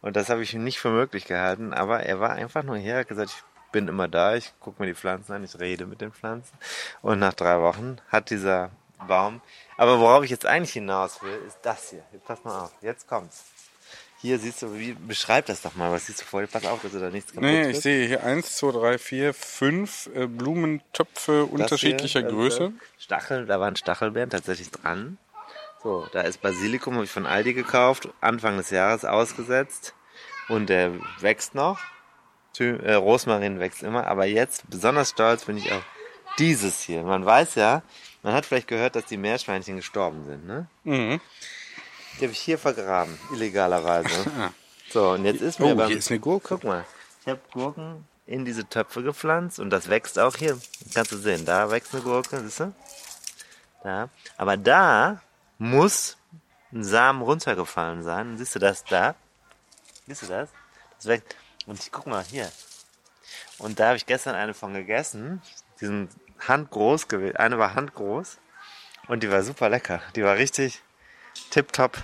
Speaker 2: Und das habe ich nicht für möglich gehalten, aber er war einfach nur hier, hat gesagt, ich bin immer da, ich gucke mir die Pflanzen an, ich rede mit den Pflanzen. Und nach drei Wochen hat dieser Baum, aber worauf ich jetzt eigentlich hinaus will, ist das hier. Jetzt pass mal auf, jetzt kommt's. Hier siehst du, wie, beschreib das doch mal, was siehst du vor dir? Pass auf, dass du da nichts kaputt
Speaker 1: Nee, ich sehe hier eins, zwei, drei, vier, fünf äh, Blumentöpfe
Speaker 2: Das
Speaker 1: unterschiedlicher
Speaker 2: hier, das
Speaker 1: Größe.
Speaker 2: hier. Stachel, da waren Stachelbeeren tatsächlich dran. So, da ist Basilikum, habe ich von Aldi gekauft, Anfang des Jahres ausgesetzt. Und der wächst noch. Äh, Rosmarin wächst immer, aber jetzt besonders stolz bin ich auf dieses hier. Man weiß ja, man hat vielleicht gehört, dass die Meerschweinchen gestorben sind, ne?
Speaker 1: Mhm.
Speaker 2: Die habe ich hier vergraben, illegalerweise. So, und jetzt ist mir
Speaker 1: Oh,
Speaker 2: beim,
Speaker 1: hier ist eine Gurke.
Speaker 2: Guck mal, ich habe Gurken in diese Töpfe gepflanzt und das wächst auch hier. Kannst du sehen, da wächst eine Gurke, siehst du? Da. Aber da muss ein Samen runtergefallen sein. Siehst du das da? Siehst du das? Das wächst. Und ich guck mal hier. Und da habe ich gestern eine von gegessen. Die sind handgroß gewesen. Eine war handgroß. Und die war super lecker. Die war richtig tipptopp.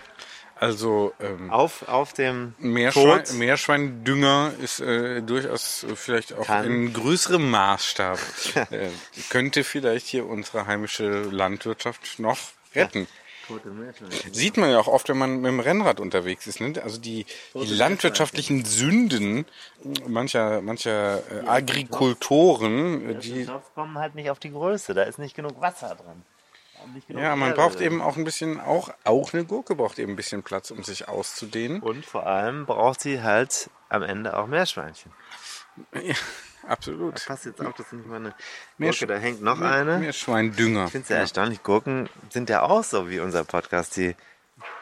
Speaker 1: Also ähm,
Speaker 2: Auf, auf dem
Speaker 1: Meerschwein. Meerschweindünger ist äh, durchaus vielleicht auch
Speaker 2: Kann.
Speaker 1: in größerem Maßstab. äh, könnte vielleicht hier unsere heimische Landwirtschaft noch retten. Sieht man ja auch oft, wenn man mit dem Rennrad unterwegs ist. Ne? Also die, die landwirtschaftlichen Sünden mancher, mancher äh, Agrikultoren, äh, die,
Speaker 2: Die kommen halt nicht auf die Größe. Da ist nicht genug Wasser drin. Nicht genug
Speaker 1: ja, man
Speaker 2: Erde
Speaker 1: braucht eben auch ein bisschen, auch, auch eine Gurke braucht eben ein bisschen Platz, um sich auszudehnen.
Speaker 2: Und vor allem braucht sie halt am Ende auch Meerschweinchen.
Speaker 1: Ja, absolut.
Speaker 2: Passt jetzt auch, das ist nicht mal eine Gurke. Da hängt noch eine.
Speaker 1: Meerschweindünger.
Speaker 2: Ich finde es ja erstaunlich. Gurken sind ja auch so wie unser Podcast. Die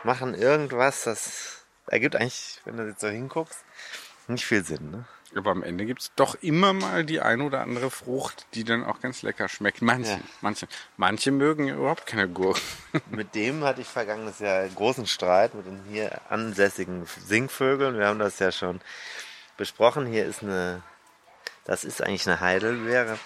Speaker 2: machen irgendwas, das ergibt eigentlich, wenn du jetzt so hinguckst, nicht viel Sinn. Ne?
Speaker 1: Aber am Ende gibt's doch immer mal die ein oder andere Frucht, die dann auch ganz lecker schmeckt. Manche,
Speaker 2: Ja.
Speaker 1: manche. Manche mögen ja überhaupt keine Gurken.
Speaker 2: Mit dem hatte ich vergangenes Jahr einen großen Streit mit den hier ansässigen Singvögeln. Wir haben das ja schon besprochen. Hier ist eine, das ist eigentlich eine Heidelbeere.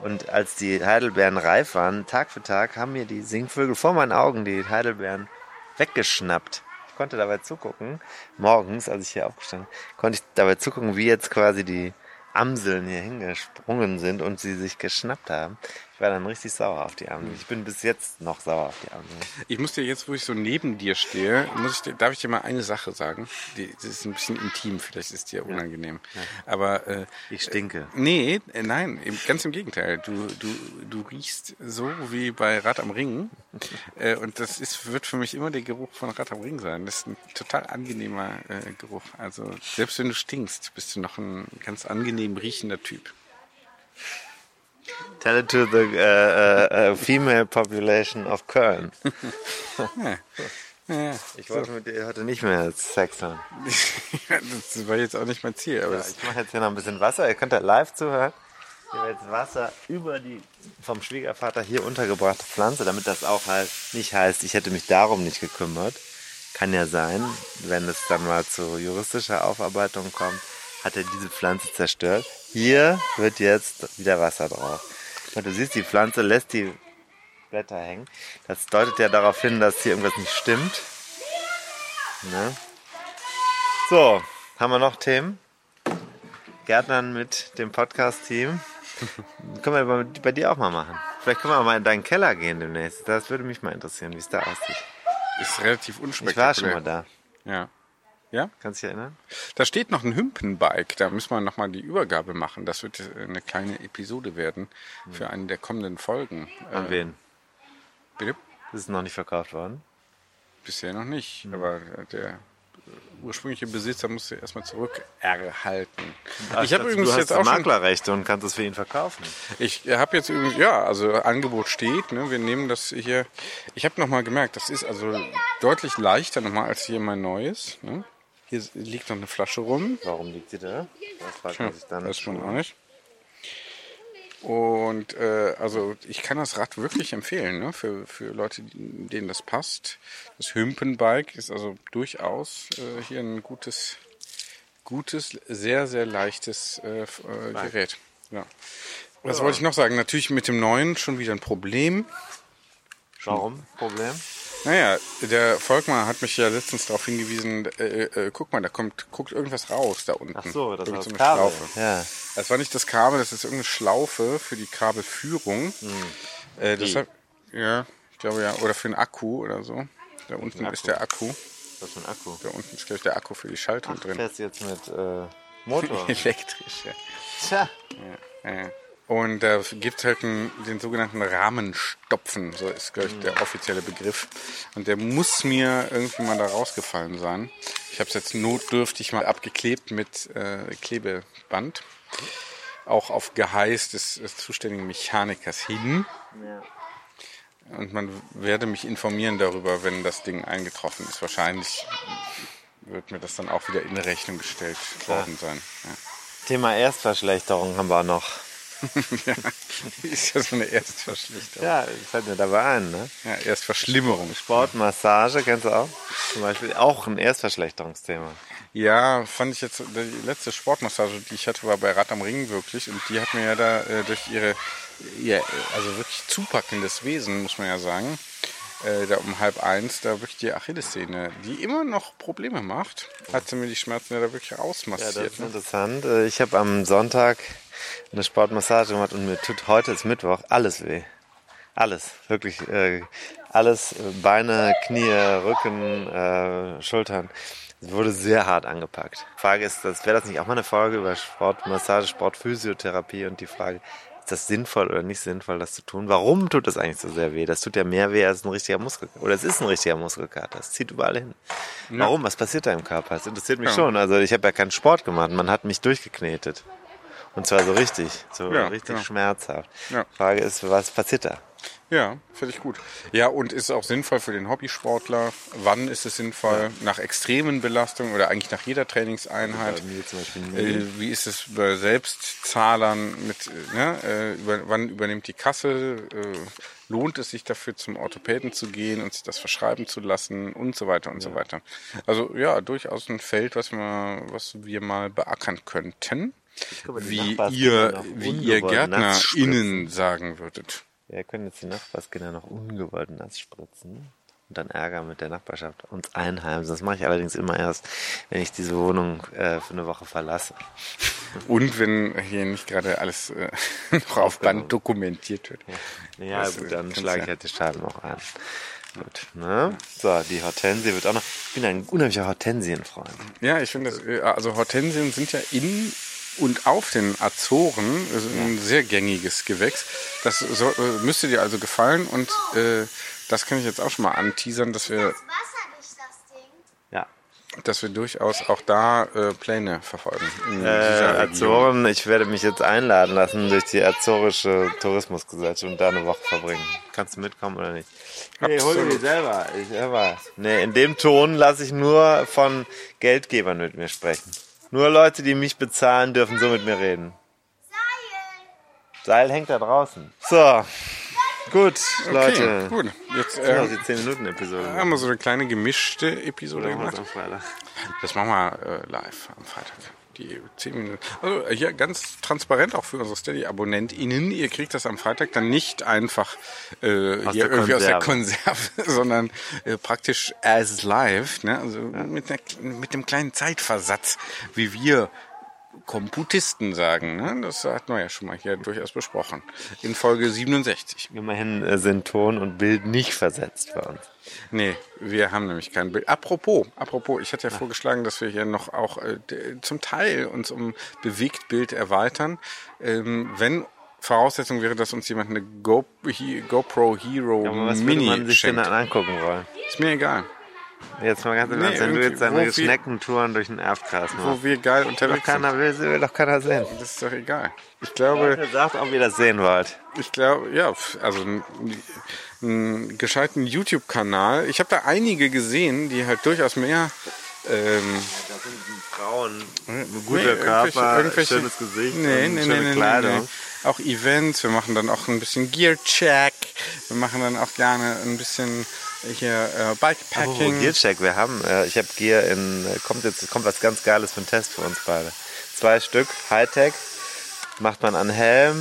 Speaker 2: Und als die Heidelbeeren reif waren, Tag für Tag, haben mir die Singvögel vor meinen Augen die Heidelbeeren weggeschnappt. Konnte dabei zugucken, morgens, als ich hier aufgestanden konnte ich dabei zugucken, wie jetzt quasi die Amseln hier hingesprungen sind und sie sich geschnappt haben. Ich war dann richtig sauer auf die Amseln. Ich bin bis jetzt noch sauer auf die Amseln.
Speaker 1: Ich muss dir jetzt, wo ich so neben dir stehe, muss ich dir, darf ich dir mal eine Sache sagen? Die, das ist ein bisschen intim, vielleicht ist dir unangenehm. Aber äh,
Speaker 2: Ich stinke.
Speaker 1: Nee, äh, nein, ganz im Gegenteil. Du, du, du riechst so wie bei Rad am Ring. Äh, und das ist, wird für mich immer der Geruch von Rad am Ring sein. Das ist ein total angenehmer äh, Geruch. Also selbst wenn du stinkst, bist du noch ein ganz angenehm riechender Typ.
Speaker 2: Tell it to the uh, uh, uh, female population of Köln.
Speaker 1: Ja,
Speaker 2: Ich wollte mit dir heute nicht mehr Sex haben.
Speaker 1: das war jetzt auch nicht mein Ziel. Aber das,
Speaker 2: Ich mache jetzt hier noch ein bisschen Wasser. Ihr könnt da live zuhören. Hier wird jetzt Wasser über die vom Schwiegervater hier untergebrachte Pflanze, damit das auch halt nicht heißt, ich hätte mich darum nicht gekümmert. Kann ja sein, wenn es dann mal zu juristischer Aufarbeitung kommt, hat er diese Pflanze zerstört. Hier wird jetzt wieder Wasser drauf. Und du siehst, die Pflanze lässt die Blätter hängen. Das deutet ja darauf hin, dass hier irgendwas nicht stimmt. Ne? So, haben wir noch Themen? Gärtnern mit dem Podcast-Team. Können wir bei, bei dir auch mal machen. Vielleicht können wir mal in deinen Keller gehen demnächst. Das würde mich mal interessieren, wie es da aussieht.
Speaker 1: ist relativ
Speaker 2: Ich
Speaker 1: unspektakulär.
Speaker 2: war schon mal da.
Speaker 1: Ja. Ja?
Speaker 2: Kannst du dich erinnern?
Speaker 1: Da steht noch ein Hümpenbike, da müssen wir nochmal die Übergabe machen. Das wird eine kleine Episode werden für eine der kommenden Folgen.
Speaker 2: An
Speaker 1: Äh,
Speaker 2: wen?
Speaker 1: bitte?
Speaker 2: Das ist noch nicht verkauft worden.
Speaker 1: Bisher noch nicht, aber äh, der ursprüngliche Besitzer musste erstmal zurückerhalten. ich habe übrigens jetzt auch
Speaker 2: Maklerrechte und kannst es für ihn verkaufen.
Speaker 1: ich habe jetzt übrigens, ja, also Angebot steht, ne, wir nehmen das hier, ich habe nochmal gemerkt, das ist also deutlich leichter nochmal als hier mein neues. Ne? Hier liegt noch eine Flasche rum.
Speaker 2: Warum liegt sie da? Das fragt man sich dann.
Speaker 1: weiß schon auch nicht. Und äh, also ich kann das Rad wirklich empfehlen, ne? für, für Leute, denen das passt. Das Hümpenbike ist also durchaus äh, hier ein gutes, gutes, sehr, sehr leichtes äh, äh, Gerät. Ja. Was wollte ich noch sagen? Natürlich mit dem neuen schon wieder ein Problem.
Speaker 2: Warum? Problem?
Speaker 1: Naja, der Volkmar hat mich ja letztens darauf hingewiesen, äh, äh, guck mal, da kommt, guckt irgendwas raus da unten.
Speaker 2: Ach so, das
Speaker 1: Irgend
Speaker 2: war
Speaker 1: so
Speaker 2: das
Speaker 1: eine
Speaker 2: Kabel.
Speaker 1: Schlaufe.
Speaker 2: Ja.
Speaker 1: Das war nicht das Kabel, das ist irgendeine Schlaufe für die Kabelführung. Äh, deshalb, ja, ich glaube ja, oder für einen Akku oder so. Da unten
Speaker 2: Akku?
Speaker 1: ist der Akku.
Speaker 2: Was für ein Akku?
Speaker 1: Da unten ist, glaube ich, der Akku für die Schaltung
Speaker 2: Ach,
Speaker 1: drin.
Speaker 2: fährst du jetzt mit äh, Motor?
Speaker 1: Elektrisch, ja.
Speaker 2: Tja.
Speaker 1: ja, ja. Und da gibt es halt einen, den sogenannten Rahmenstopfen, so ist, glaube ich, der offizielle Begriff. Und der muss mir irgendwie mal da rausgefallen sein. Ich habe es jetzt notdürftig mal abgeklebt mit äh, Klebeband. Auch auf Geheiß des, des zuständigen Mechanikers hin. Und man werde mich informieren darüber, wenn das Ding eingetroffen ist. Wahrscheinlich wird mir das dann auch wieder in Rechnung gestellt worden sein. Ja.
Speaker 2: Thema Erstverschlechterung haben wir noch.
Speaker 1: ja, ist ja so eine Erstverschlechterung.
Speaker 2: Ja, fällt mir dabei ein, ne?
Speaker 1: Ja, Erstverschlimmerung.
Speaker 2: Sportmassage, kennst du auch? Zum Beispiel auch ein Erstverschlechterungsthema.
Speaker 1: Ja, fand ich jetzt, die letzte Sportmassage, die ich hatte, war bei Rad am Ring wirklich. Und die hat mir ja da äh, durch ihre, ihr, also wirklich zupackendes Wesen, muss man ja sagen, äh, da um halb eins, da wirklich die Achillessehne, die immer noch Probleme macht, hat sie mir die Schmerzen ja da wirklich
Speaker 2: Ja,
Speaker 1: rausmassiert.
Speaker 2: das ist
Speaker 1: ne?
Speaker 2: interessant. Äh, Ich habe am Sonntag eine Sportmassage gemacht und mir tut heute ist Mittwoch alles weh. Alles, wirklich. Äh, alles, äh, Beine, Knie, Rücken, äh, Schultern. Es wurde sehr hart angepackt. Frage ist, das wäre das nicht auch mal eine Folge über Sportmassage, Sportphysiotherapie und die Frage, ist das sinnvoll oder nicht sinnvoll, das zu tun? Warum tut das eigentlich so sehr weh? Das tut ja mehr weh als ein richtiger Muskelkater. Oder es ist ein richtiger Muskelkater. Es zieht überall hin. Warum? Was passiert da im Körper? Das interessiert mich
Speaker 1: Ja.
Speaker 2: schon. Also ich habe ja keinen Sport gemacht. Man hat mich durchgeknetet. Und zwar so richtig. So
Speaker 1: Ja,
Speaker 2: richtig
Speaker 1: genau.
Speaker 2: schmerzhaft.
Speaker 1: Ja.
Speaker 2: Frage ist, was passiert da?
Speaker 1: Ja, finde ich gut. Ja, und ist es auch sinnvoll für den Hobbysportler? Wann ist es sinnvoll? Nach extremen Belastungen oder eigentlich nach jeder Trainingseinheit? Äh, wie ist es bei Selbstzahlern mit, ne, äh, über, wann übernimmt die Kasse? Äh, lohnt es sich dafür zum Orthopäden zu gehen und sich das verschreiben zu lassen und so weiter und so weiter. Also ja, durchaus ein Feld, was wir, was wir mal beackern könnten. Wie ihr, wie ihr GärtnerInnen sagen würdet.
Speaker 2: Wir können jetzt die Nachbarskinder noch ungewollt nass spritzen und dann Ärger mit der Nachbarschaft uns einheimsen. Das mache ich allerdings immer erst, wenn ich diese Wohnung äh, für eine Woche verlasse.
Speaker 1: Und wenn hier nicht gerade alles äh, noch auf Band dokumentiert wird.
Speaker 2: Ja,
Speaker 1: Das,
Speaker 2: gut,
Speaker 1: äh,
Speaker 2: dann
Speaker 1: kannst
Speaker 2: schlage
Speaker 1: ja-
Speaker 2: ich halt die Scheiben auch ein. Gut, ne? So, die Hortensie wird auch noch. Ich bin ein unheimlicher Hortensienfreund.
Speaker 1: Ja, ich finde das, äh, also Hortensien sind ja in und auf den Azoren ist ein sehr gängiges Gewächs. Das so, äh, müsste dir also gefallen und äh, das kann ich jetzt auch schon mal anteasern, dass wir,
Speaker 3: Wasser durch das Ding.
Speaker 2: Ja.
Speaker 1: dass wir durchaus auch da äh, Pläne verfolgen. In
Speaker 2: Äh,
Speaker 1: dieser Region.
Speaker 2: Azoren, ich werde mich jetzt einladen lassen durch die Azorische Tourismusgesellschaft und da eine Woche verbringen. Kannst du mitkommen oder nicht? Nee, hol dir die
Speaker 1: Absolut.
Speaker 2: selber. Ich selber. Nee, in dem Ton lasse ich nur von Geldgebern mit mir sprechen. Nur Leute, die mich bezahlen, dürfen so mit mir reden.
Speaker 3: Seil.
Speaker 2: Seil hängt da draußen. So. Gut,
Speaker 1: Okay,
Speaker 2: Leute.
Speaker 1: gut. Jetzt äh,
Speaker 2: die 10 Minuten Episode.
Speaker 1: haben wir so eine kleine gemischte Episode
Speaker 2: Oder
Speaker 1: gemacht.
Speaker 2: am Freitag.
Speaker 1: Das machen wir äh, live am Freitag. Die 10 Minuten. Also äh, hier ganz transparent auch für unsere Steady-AbonnentInnen. Ihr kriegt das am Freitag dann nicht einfach äh,
Speaker 2: Aus
Speaker 1: hier irgendwie aus der
Speaker 2: Konserve.
Speaker 1: Konserve, sondern äh, praktisch as live. Ne? Also mit, einer, mit dem kleinen Zeitversatz, wie wir Komputisten sagen. Ne? Das hatten wir ja schon mal hier durchaus besprochen. In Folge 67.
Speaker 2: Immerhin äh, sind Ton und Bild nicht versetzt bei uns.
Speaker 1: Nee, wir haben nämlich kein Bild. Apropos, apropos, ich hatte ja vorgeschlagen, dass wir hier noch auch äh, zum Teil uns um Bewegtbild erweitern. Ähm, wenn Voraussetzung wäre, dass uns jemand eine Go He GoPro Hero
Speaker 2: Aber was würde man
Speaker 1: Mini
Speaker 2: sich denn
Speaker 1: schenkt.
Speaker 2: dann angucken wollen?
Speaker 1: Ist mir egal.
Speaker 2: Jetzt mal ganz im Ernst, wenn du jetzt deine
Speaker 1: wo
Speaker 2: Schneckentouren durch den Erfkreis
Speaker 1: Wo
Speaker 2: machst.
Speaker 1: wir geil
Speaker 2: Will doch
Speaker 1: unterwegs sind.
Speaker 2: will, will doch keiner sehen.
Speaker 1: Das ist doch egal. Ich glaube,
Speaker 2: sagt, ob ihr das sehen wollt.
Speaker 1: ich glaube, ja, also einen, gescheiten YouTube-Kanal. Ich habe da einige gesehen, die halt durchaus mehr ähm,
Speaker 2: Das sind Frauen,
Speaker 1: Nee,
Speaker 2: guter
Speaker 1: irgendwelche-
Speaker 2: Körper,
Speaker 1: irgendwelche-
Speaker 2: schönes Gesicht,
Speaker 1: Nee, nee,
Speaker 2: schöne
Speaker 1: nee, nee,
Speaker 2: Kleidung.
Speaker 1: nee, nee. Auch Events, wir machen dann auch ein bisschen Gear-Check. Wir machen dann auch gerne ein bisschen hier äh, Bikepacking.
Speaker 2: Gear-Check, wir haben, äh, ich habe Gear in, äh, kommt jetzt, kommt was ganz Geiles für einen Test für uns beide. Zwei Stück, Hightech, macht man an Helm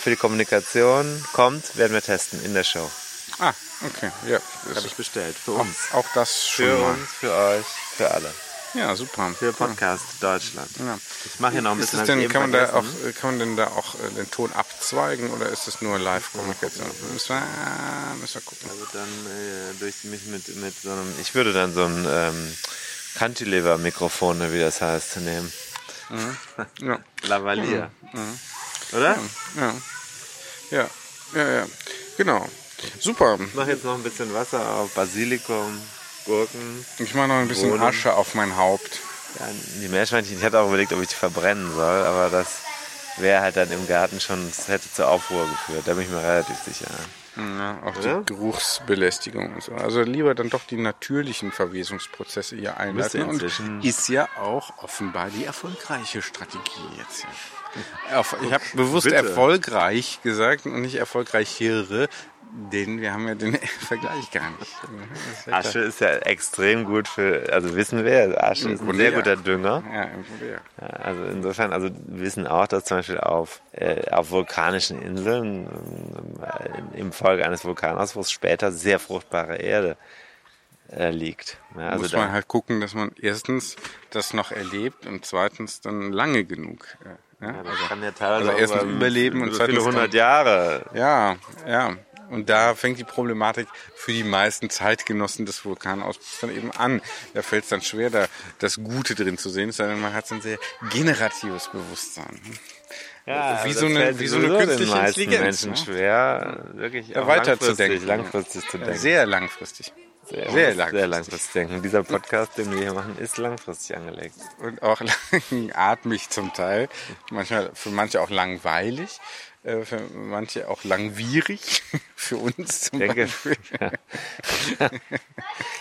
Speaker 2: für die Kommunikation, kommt, werden wir testen in der Show.
Speaker 1: Ah, okay. Ja, das
Speaker 2: Habe ich bestellt, für
Speaker 1: auch,
Speaker 2: uns.
Speaker 1: auch das schon
Speaker 2: Für
Speaker 1: mal.
Speaker 2: uns, für euch, für alle.
Speaker 1: Ja, super.
Speaker 2: Für Podcast Deutschland.
Speaker 1: Ja.
Speaker 2: Ich mache hier noch ein
Speaker 1: Ist
Speaker 2: bisschen
Speaker 1: denn, kann, man da auch, äh, kann man denn da auch äh, den Ton abzweigen oder ist es nur Live-Kommunikation? Müssen wir, ah, müssen wir gucken.
Speaker 2: Also dann äh, durch mich mit, mit so einem, ich würde dann so ein ähm, Cantilever-Mikrofon, wie das heißt, nehmen.
Speaker 1: Ja.
Speaker 2: Lavalier. Oder?
Speaker 1: Ja. Ja, ja, ja. Genau. Super.
Speaker 2: Ich mache jetzt noch ein bisschen Wasser auf Basilikum, Gurken.
Speaker 1: Ich mache noch ein bisschen
Speaker 2: Bohnen.
Speaker 1: Asche auf mein Haupt.
Speaker 2: Ja, die Meerschweinchen, ich hatte auch überlegt, ob ich die verbrennen soll, aber das wäre halt dann im Garten schon, das hätte zur Aufruhr geführt, da bin ich mir relativ sicher.
Speaker 1: Ja, auch
Speaker 2: Oder?
Speaker 1: die Geruchsbelästigung und so. Also lieber dann doch die natürlichen Verwesungsprozesse hier einleiten. Und ist ja auch offenbar die erfolgreiche Strategie jetzt hier. Ich habe bewusst
Speaker 2: Bitte.
Speaker 1: erfolgreich gesagt und nicht erfolgreichere, denn wir haben ja den Vergleich gar nicht. Ist ja
Speaker 2: Asche ist ja extrem gut für, also wissen wir, Asche ist ein sehr
Speaker 1: ja.
Speaker 2: guter Dünger.
Speaker 1: Ja, im Grunde ja.
Speaker 2: Also insofern, also wir wissen auch, dass zum Beispiel auf, äh, auf vulkanischen Inseln äh, im Folge eines Vulkanausbruchs später sehr fruchtbare Erde äh, liegt. Ja, also
Speaker 1: muss
Speaker 2: da,
Speaker 1: man halt gucken, dass man erstens das noch erlebt und zweitens dann lange genug. äh, Ja,
Speaker 2: das kann ja teilweise
Speaker 1: also
Speaker 2: auch
Speaker 1: erstens
Speaker 2: über-
Speaker 1: überleben und zweitens
Speaker 2: viele hundert Jahre.
Speaker 1: ja, ja. Und da fängt die Problematik für die meisten Zeitgenossen des Vulkanausbruchs dann eben an. Da fällt es dann schwer, da das Gute drin zu sehen, sondern man hat so ein sehr generatives Bewusstsein.
Speaker 2: Ja,
Speaker 1: Wie so eine- wie so eine künstliche
Speaker 2: meisten
Speaker 1: Intelligenz,
Speaker 2: Menschen
Speaker 1: ne?
Speaker 2: schwer, wirklich auch
Speaker 1: weiter
Speaker 2: langfristig,
Speaker 1: zu denken.
Speaker 2: langfristig zu denken.
Speaker 1: Sehr langfristig.
Speaker 2: Sehr,
Speaker 1: sehr
Speaker 2: sehr
Speaker 1: langfristig.
Speaker 2: langfristig denken. Dieser Podcast, den wir hier machen, ist langfristig angelegt.
Speaker 1: Und auch langatmig zum Teil. Manchmal, für manche auch langweilig. äh, Für manche auch langwierig. Für uns zum
Speaker 2: denke,
Speaker 1: Beispiel.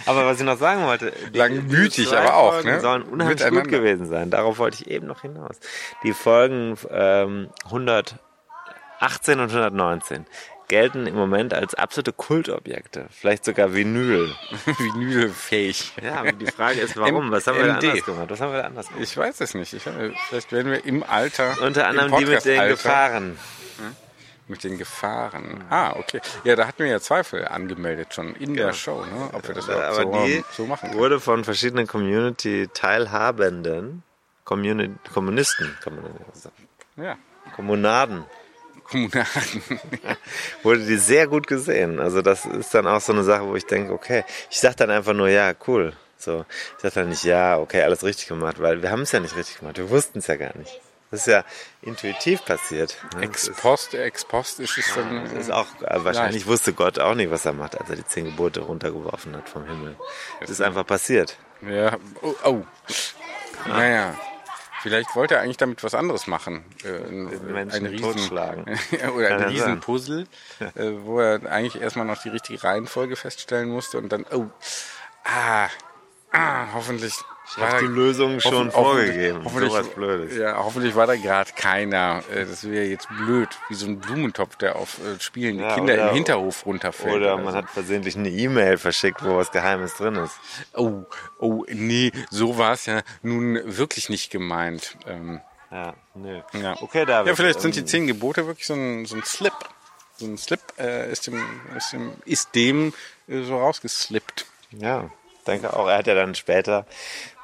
Speaker 2: aber was ich noch sagen wollte, die-
Speaker 1: Langmütig, aber auch,
Speaker 2: Folgen
Speaker 1: ne?
Speaker 2: sollen unheimlich gut gewesen sein. Darauf wollte ich eben noch hinaus. Die Folgen ähm, 118 und 119 gelten im Moment als absolute Kultobjekte, vielleicht sogar Vinyl.
Speaker 1: Vinylfähig.
Speaker 2: Ja, die Frage ist, warum?
Speaker 1: M-
Speaker 2: Was haben wir da anders gemacht? Was haben wir da anders gemacht?
Speaker 1: Ich weiß es nicht. Ich, vielleicht werden wir im Alter.
Speaker 2: Unter anderem die mit den Gefahren.
Speaker 1: Mit den Gefahren. Ah, okay. Ja, da hatten wir ja Zweifel angemeldet schon in der Show, ne? ob wir das überhaupt
Speaker 2: aber
Speaker 1: so,
Speaker 2: die
Speaker 1: so machen können.
Speaker 2: wurde von verschiedenen Community-Teilhabenden, Communi Kommunisten, kann man sagen,
Speaker 1: Ja.
Speaker 2: Kommunaden,
Speaker 1: Kommunaden.
Speaker 2: wurde die sehr gut gesehen. Also das ist dann auch so eine Sache, wo ich denke, okay, ich sag dann einfach nur, ja, cool. So, ich sag dann nicht, ja, okay, alles richtig gemacht, weil wir haben es ja nicht richtig gemacht, wir wussten es ja gar nicht. Das ist ja intuitiv passiert. ne?
Speaker 1: Ex post, ex post ist es dann.
Speaker 2: Das ist auch, äh, wahrscheinlich wusste Gott auch nicht, was er macht, als er die zehn Gebote runtergeworfen hat vom Himmel. Das ist einfach passiert.
Speaker 1: Ja. Oh. oh. Naja. Vielleicht wollte er eigentlich damit was anderes machen. Äh, ein-
Speaker 2: Menschen
Speaker 1: ein Riesen,
Speaker 2: totschlagen.
Speaker 1: oder ein Riesenpuzzle, äh, wo er eigentlich erstmal noch die richtige Reihenfolge feststellen musste und dann, oh, ah, ah, hoffentlich war
Speaker 2: die Lösung schon vorgegeben.
Speaker 1: Hoffentlich,
Speaker 2: Sowas Blödes.
Speaker 1: Ja, hoffentlich war da gerade keiner. Äh, Das wäre jetzt blöd, wie so ein Blumentopf, der auf äh, spielende
Speaker 2: Ja,
Speaker 1: Kinder
Speaker 2: oder-
Speaker 1: im Hinterhof runterfällt.
Speaker 2: Oder man
Speaker 1: so.
Speaker 2: hat versehentlich eine E-Mail verschickt, wo was Geheimes drin ist.
Speaker 1: Oh, oh, nee, so war es ja nun wirklich nicht gemeint. Ähm,
Speaker 2: Ja, nee.
Speaker 1: ja.
Speaker 2: Okay, David.
Speaker 1: Ja, vielleicht sind die
Speaker 2: ähm,
Speaker 1: zehn Gebote wirklich so ein, so ein Slip. So ein Slip äh, ist dem, ist dem, ist dem äh, so rausgeslippt.
Speaker 2: Ja, denke auch. Er hat ja dann später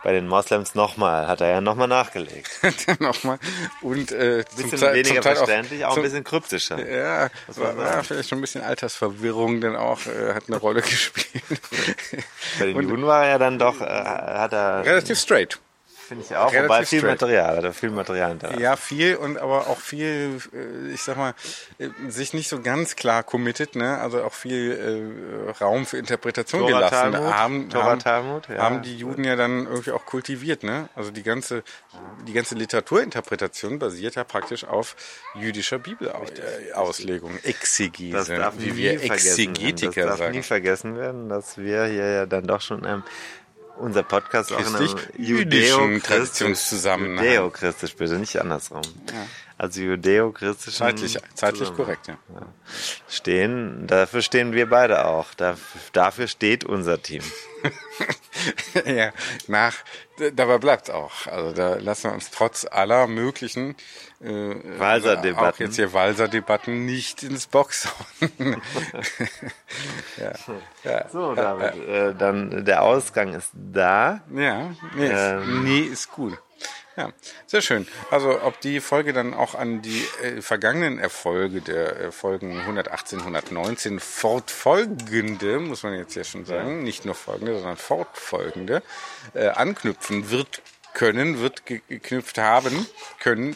Speaker 2: bei den Moslems nochmal, hat er ja nochmal nachgelegt.
Speaker 1: Dann nochmal. Und äh,
Speaker 2: Ein bisschen
Speaker 1: zum Teil,
Speaker 2: weniger
Speaker 1: zum Teil
Speaker 2: verständlich, auch,
Speaker 1: zum-
Speaker 2: ein bisschen kryptischer.
Speaker 1: Ja, war, war vielleicht schon ein bisschen Altersverwirrung, denn auch äh, hat eine Rolle gespielt.
Speaker 2: Bei den Juden war er ja dann doch, äh, hat er,
Speaker 1: Relativ straight.
Speaker 2: Finde ich auch,
Speaker 1: relativ
Speaker 2: wobei viel
Speaker 1: straight.
Speaker 2: Material, er viel Material hinterlassen.
Speaker 1: Ja, viel und aber auch viel, äh, ich sag mal, äh, sich nicht so ganz klar committed, ne? Also auch viel äh, Raum für Interpretation
Speaker 2: Tora
Speaker 1: gelassen.
Speaker 2: Talmud,
Speaker 1: haben,
Speaker 2: Tora Talmud, ja.
Speaker 1: haben die Juden ja dann irgendwie auch kultiviert, ne? Also die ganze, die ganze Literaturinterpretation basiert ja praktisch auf jüdischer Bibelauslegung, Exegese,
Speaker 2: Das darf
Speaker 1: wie
Speaker 2: nie
Speaker 1: wir
Speaker 2: vergessen werden.
Speaker 1: Exegetiker
Speaker 2: Das darf
Speaker 1: sagen.
Speaker 2: nie vergessen werden, dass wir hier ja dann doch schon ähm, unser Podcast auch in einem judeo-christlich,
Speaker 1: Traditionszusammenhang.
Speaker 2: judeo-christlich, bitte nicht andersrum. Also judeo-christlichen
Speaker 1: Zeitlich, zeitlich korrekt, ja.
Speaker 2: stehen, dafür stehen wir beide auch. Dafür, steht unser Team.
Speaker 1: ja, nach, dabei bleibt auch. Also da lassen wir uns trotz aller möglichen äh,
Speaker 2: Walser-Debatten.
Speaker 1: auch jetzt hier Walser-Debatten nicht ins Box hauen. ja, ja,
Speaker 2: So, David, äh, dann der Ausgang ist da.
Speaker 1: ja, nee, ist,
Speaker 2: Ähm.
Speaker 1: nee, ist gut. Ja, sehr schön. Also ob die Folge dann auch an die äh, vergangenen Erfolge der äh, Folgen 118, 119 fortfolgende, muss man jetzt ja schon sagen, nicht nur folgende, sondern fortfolgende, äh, anknüpfen wird können, wird ge- geknüpft haben, können,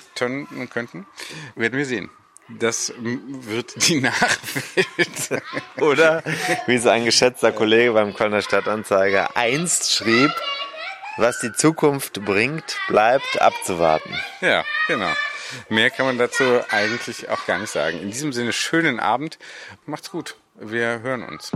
Speaker 1: und könnten, werden wir sehen. Das wird die Nachwelt.
Speaker 2: Oder, wie es ein geschätzter Kollege beim Kölner Stadtanzeiger einst schrieb, was die Zukunft bringt, bleibt abzuwarten.
Speaker 1: Ja, genau. Mehr kann man dazu eigentlich auch gar nicht sagen. In diesem Sinne, schönen Abend. Macht's gut. Wir hören uns.